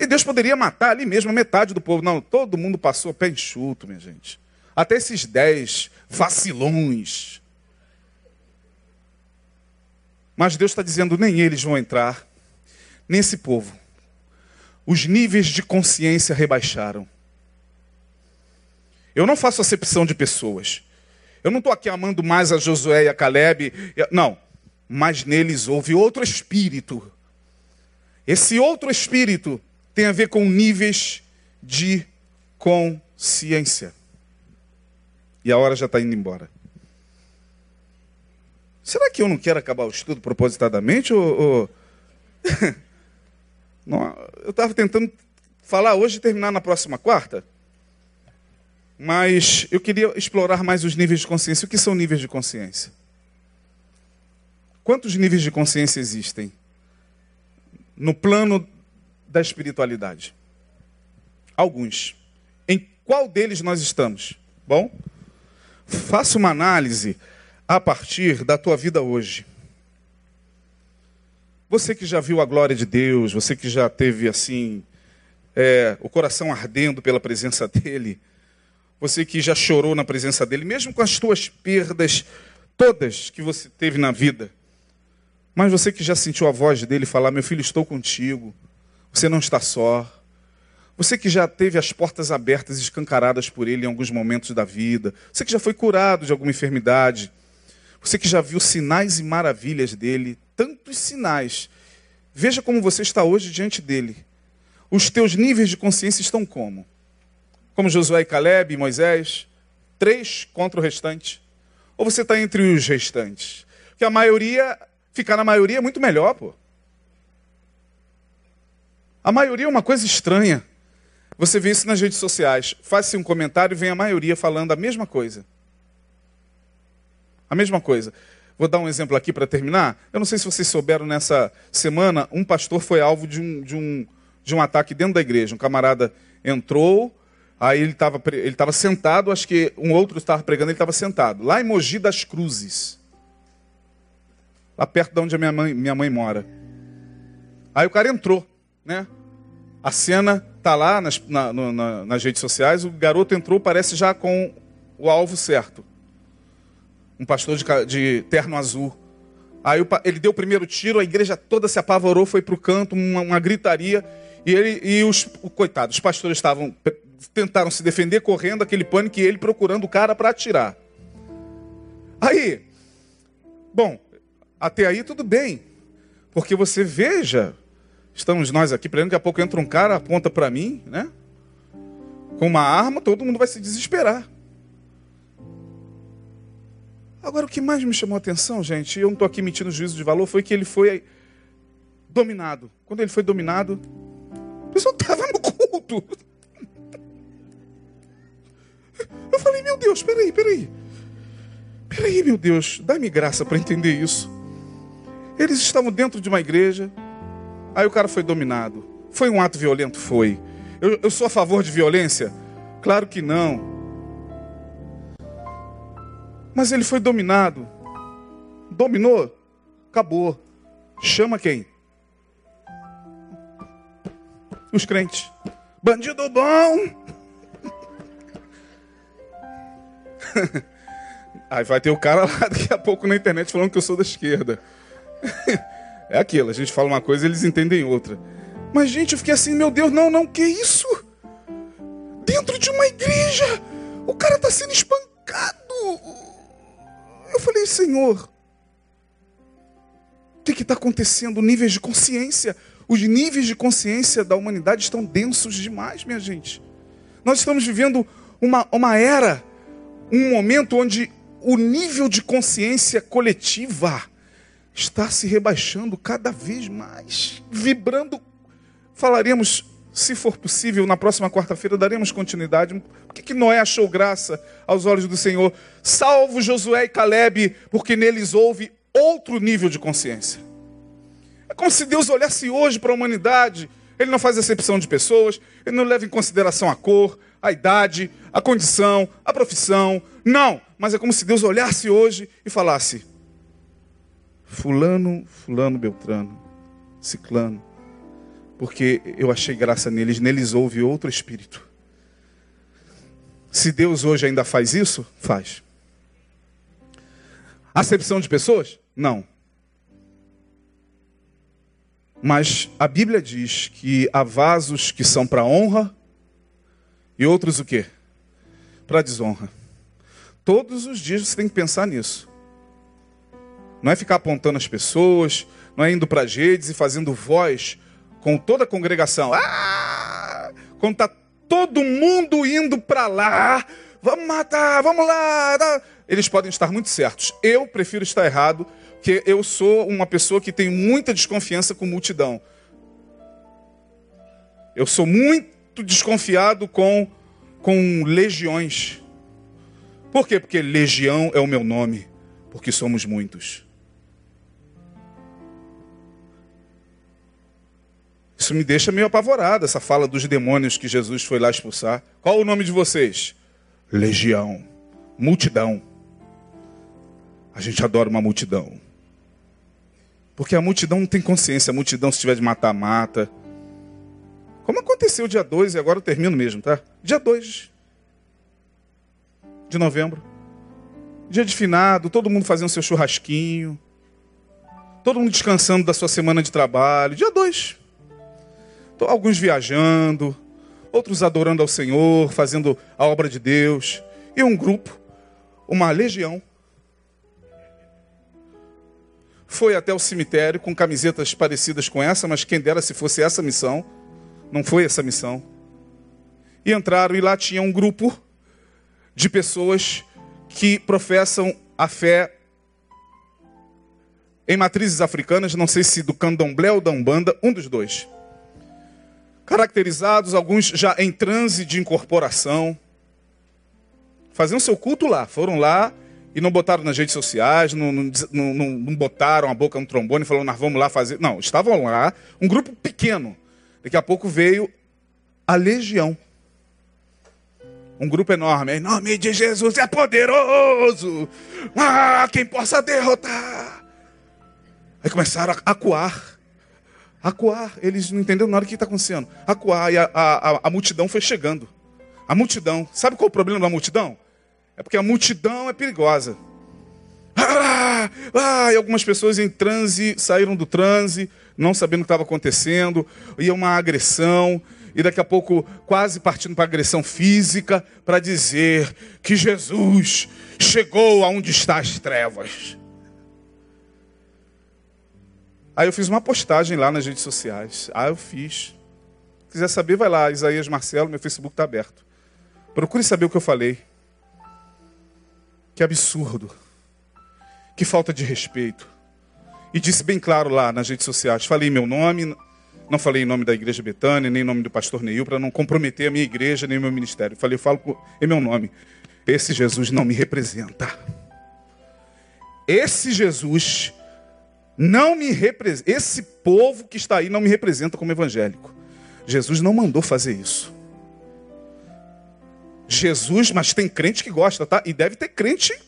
E Deus poderia matar ali mesmo metade do povo. Não, todo mundo passou pé enxuto, minha gente. Até esses dez vacilões. Mas Deus está dizendo: nem eles vão entrar, nem esse povo. Os níveis de consciência rebaixaram. Eu não faço acepção de pessoas. Eu não estou aqui amando mais a Josué e a Caleb. Não. Mas neles houve outro espírito. Esse outro espírito tem a ver com níveis de consciência. E a hora já está indo embora. Será que eu não quero acabar o estudo propositadamente? Ou, ou... não, eu estava tentando falar hoje e terminar na próxima quarta. Mas eu queria explorar mais os níveis de consciência. O que são níveis de consciência? Quantos níveis de consciência existem no plano da espiritualidade? Alguns. Em qual deles nós estamos? Bom, faça uma análise a partir da tua vida hoje. Você que já viu a glória de Deus, você que já teve assim é, o coração ardendo pela presença dele, você que já chorou na presença dele, mesmo com as tuas perdas todas que você teve na vida, mas você que já sentiu a voz dele falar: Meu filho, estou contigo, você não está só. Você que já teve as portas abertas e escancaradas por ele em alguns momentos da vida, você que já foi curado de alguma enfermidade, você que já viu sinais e maravilhas dele, tantos sinais. Veja como você está hoje diante dele. Os teus níveis de consciência estão como? Como Josué e Caleb e Moisés? Três contra o restante? Ou você está entre os restantes? Porque a maioria, ficar na maioria é muito melhor, pô. A maioria é uma coisa estranha. Você vê isso nas redes sociais. Faz-se um comentário e vem a maioria falando a mesma coisa. A mesma coisa. Vou dar um exemplo aqui para terminar. Eu não sei se vocês souberam, nessa semana, um pastor foi alvo de um, de um, de um ataque dentro da igreja. Um camarada entrou, aí ele estava ele tava sentado, acho que um outro estava pregando, ele estava sentado. Lá em Mogi das Cruzes. Lá perto de onde a minha mãe, minha mãe mora. Aí o cara entrou, né? A cena tá lá nas, na, na, nas redes sociais, o garoto entrou, parece já com o alvo certo um pastor de, de terno azul. Aí ele deu o primeiro tiro, a igreja toda se apavorou, foi para o canto, uma, uma, gritaria. E, ele, e os coitados, os pastores estavam tentaram se defender, correndo aquele pânico, e ele procurando o cara para atirar. Aí, bom, até aí tudo bem. Porque você veja, estamos nós aqui, daqui a pouco entra um cara, aponta para mim, né? Com uma arma, todo mundo vai se desesperar. Agora, o que mais me chamou a atenção, gente, eu não estou aqui mentindo juízo de valor, foi que ele foi dominado. Quando ele foi dominado, o pessoal estava no culto. Eu falei, meu Deus, peraí, peraí. Peraí, meu Deus, dá-me graça para entender isso. Eles estavam dentro de uma igreja, aí o cara foi dominado. Foi um ato violento? Foi. Eu, eu sou a favor de violência? Claro que não. Mas ele foi dominado. Dominou? Acabou. Chama quem? Os crentes. Bandido bom! Aí vai ter o cara lá daqui a pouco na internet falando que eu sou da esquerda. É aquilo, a gente fala uma coisa e eles entendem outra. Mas, gente, eu fiquei assim, meu Deus, não, não, que isso? Dentro de uma igreja, o cara está sendo espancado. Eu falei, Senhor, o que está acontecendo? Níveis de consciência. Os níveis de consciência da humanidade estão densos demais, minha gente. Nós estamos vivendo uma, uma era, um momento onde o nível de consciência coletiva está se rebaixando cada vez mais, vibrando. Falaremos se for possível, na próxima quarta-feira daremos continuidade. Por que, que Noé achou graça aos olhos do Senhor? Salvo Josué e Caleb, porque neles houve outro nível de consciência. É como se Deus olhasse hoje para a humanidade. Ele não faz exceção de pessoas, ele não leva em consideração a cor, a idade, a condição, a profissão. Não, mas é como se Deus olhasse hoje e falasse: Fulano, Fulano, Beltrano, Ciclano porque eu achei graça neles, neles houve outro espírito. Se Deus hoje ainda faz isso, faz. Acepção de pessoas? Não. Mas a Bíblia diz que há vasos que são para honra e outros o quê? Para desonra. Todos os dias você tem que pensar nisso. Não é ficar apontando as pessoas, não é indo para as redes e fazendo voz com toda a congregação. Ah! Quando está todo mundo indo para lá, vamos matar, vamos lá. Eles podem estar muito certos. Eu prefiro estar errado, porque eu sou uma pessoa que tem muita desconfiança com multidão. Eu sou muito desconfiado com com legiões. Por quê? Porque legião é o meu nome, porque somos muitos. Isso me deixa meio apavorado, essa fala dos demônios que Jesus foi lá expulsar. Qual o nome de vocês? Legião, multidão. A gente adora uma multidão. Porque a multidão não tem consciência. A multidão, se tiver de matar, mata. Como aconteceu dia 2, e agora eu termino mesmo, tá? Dia 2 de novembro. Dia de finado, todo mundo fazendo seu churrasquinho. Todo mundo descansando da sua semana de trabalho. Dia 2. Alguns viajando, outros adorando ao Senhor, fazendo a obra de Deus. E um grupo, uma legião, foi até o cemitério com camisetas parecidas com essa, mas quem dera se fosse essa missão. Não foi essa missão. E entraram e lá tinha um grupo de pessoas que professam a fé em matrizes africanas, não sei se do candomblé ou da umbanda, um dos dois. Caracterizados, alguns já em transe de incorporação. Faziam seu culto lá, foram lá e não botaram nas redes sociais, não, não, não, não botaram a boca no trombone e falaram, nós vamos lá fazer. Não, estavam lá, um grupo pequeno. Daqui a pouco veio a legião. Um grupo enorme. Em nome de Jesus é poderoso. Ah, quem possa derrotar. Aí começaram a acuar. Acuar. Eles não entenderam nada do que está acontecendo. Acuar. E a, a, a multidão foi chegando. A multidão. Sabe qual é o problema da multidão? É porque a multidão é perigosa. Ah, ah, e algumas pessoas em transe saíram do transe, não sabendo o que estava acontecendo, ia uma agressão, e daqui a pouco quase partindo para agressão física, para dizer que Jesus chegou aonde está as trevas. Aí eu fiz uma postagem lá nas redes sociais. Ah, eu fiz. Se quiser saber, vai lá, Isaías Marcelo, meu Facebook está aberto. Procure saber o que eu falei. Que absurdo. Que falta de respeito. E disse bem claro lá nas redes sociais: falei meu nome, não falei em nome da igreja Betânia, nem em nome do pastor Neil, para não comprometer a minha igreja nem o meu ministério. Falei, eu falo em meu nome. Esse Jesus não me representa. Esse Jesus não me representa. Esse povo que está aí não me representa como evangélico. Jesus não mandou fazer isso. Jesus, mas tem crente que gosta, tá? E deve ter crente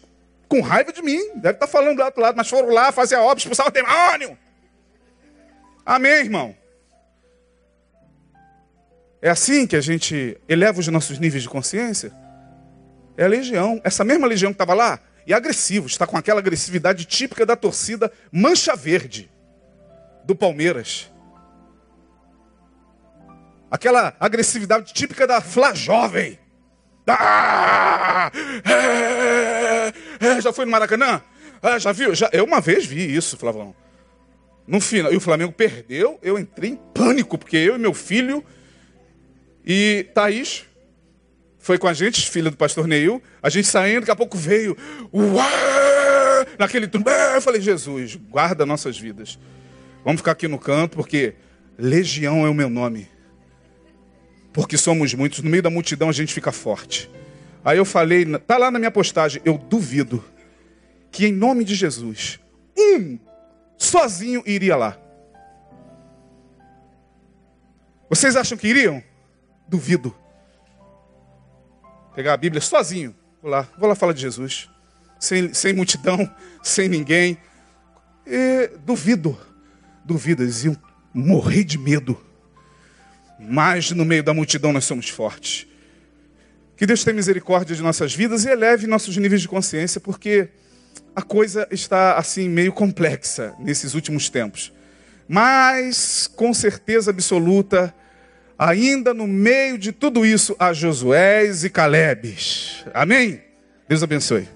com raiva de mim. Deve estar tá falando do outro lado, mas foram lá fazer a obra, expulsar o demônio. Amém, irmão? É assim que a gente eleva os nossos níveis de consciência? É a legião. Essa mesma legião que estava lá, e agressivo, está com aquela agressividade típica da torcida Mancha Verde do Palmeiras. Aquela agressividade típica da Fla Jovem. Ah, é, é, já foi no Maracanã? Ah, já viu? Já, eu uma vez vi isso, Flavão. No final, e o Flamengo perdeu, eu entrei em pânico, porque eu e meu filho e Thaís foi com a gente, filha do pastor Neil, a gente saindo, daqui a pouco veio, uá, naquele turno, eu falei, Jesus, guarda nossas vidas. Vamos ficar aqui no canto, porque legião é o meu nome porque somos muitos, no meio da multidão a gente fica forte. Aí eu falei, tá lá na minha postagem, eu duvido que em nome de Jesus, um sozinho iria lá. Vocês acham que iriam? Duvido. Pegar a Bíblia sozinho, vou lá, vou lá falar de Jesus. Sem, sem multidão, sem ninguém. E, duvido, duvido, eles iam morrer de medo mas no meio da multidão nós somos fortes. Que Deus tenha misericórdia de nossas vidas e eleve nossos níveis de consciência, porque a coisa está assim meio complexa nesses últimos tempos. Mas com certeza absoluta, ainda no meio de tudo isso há Josués e Calebes. Amém? Deus abençoe.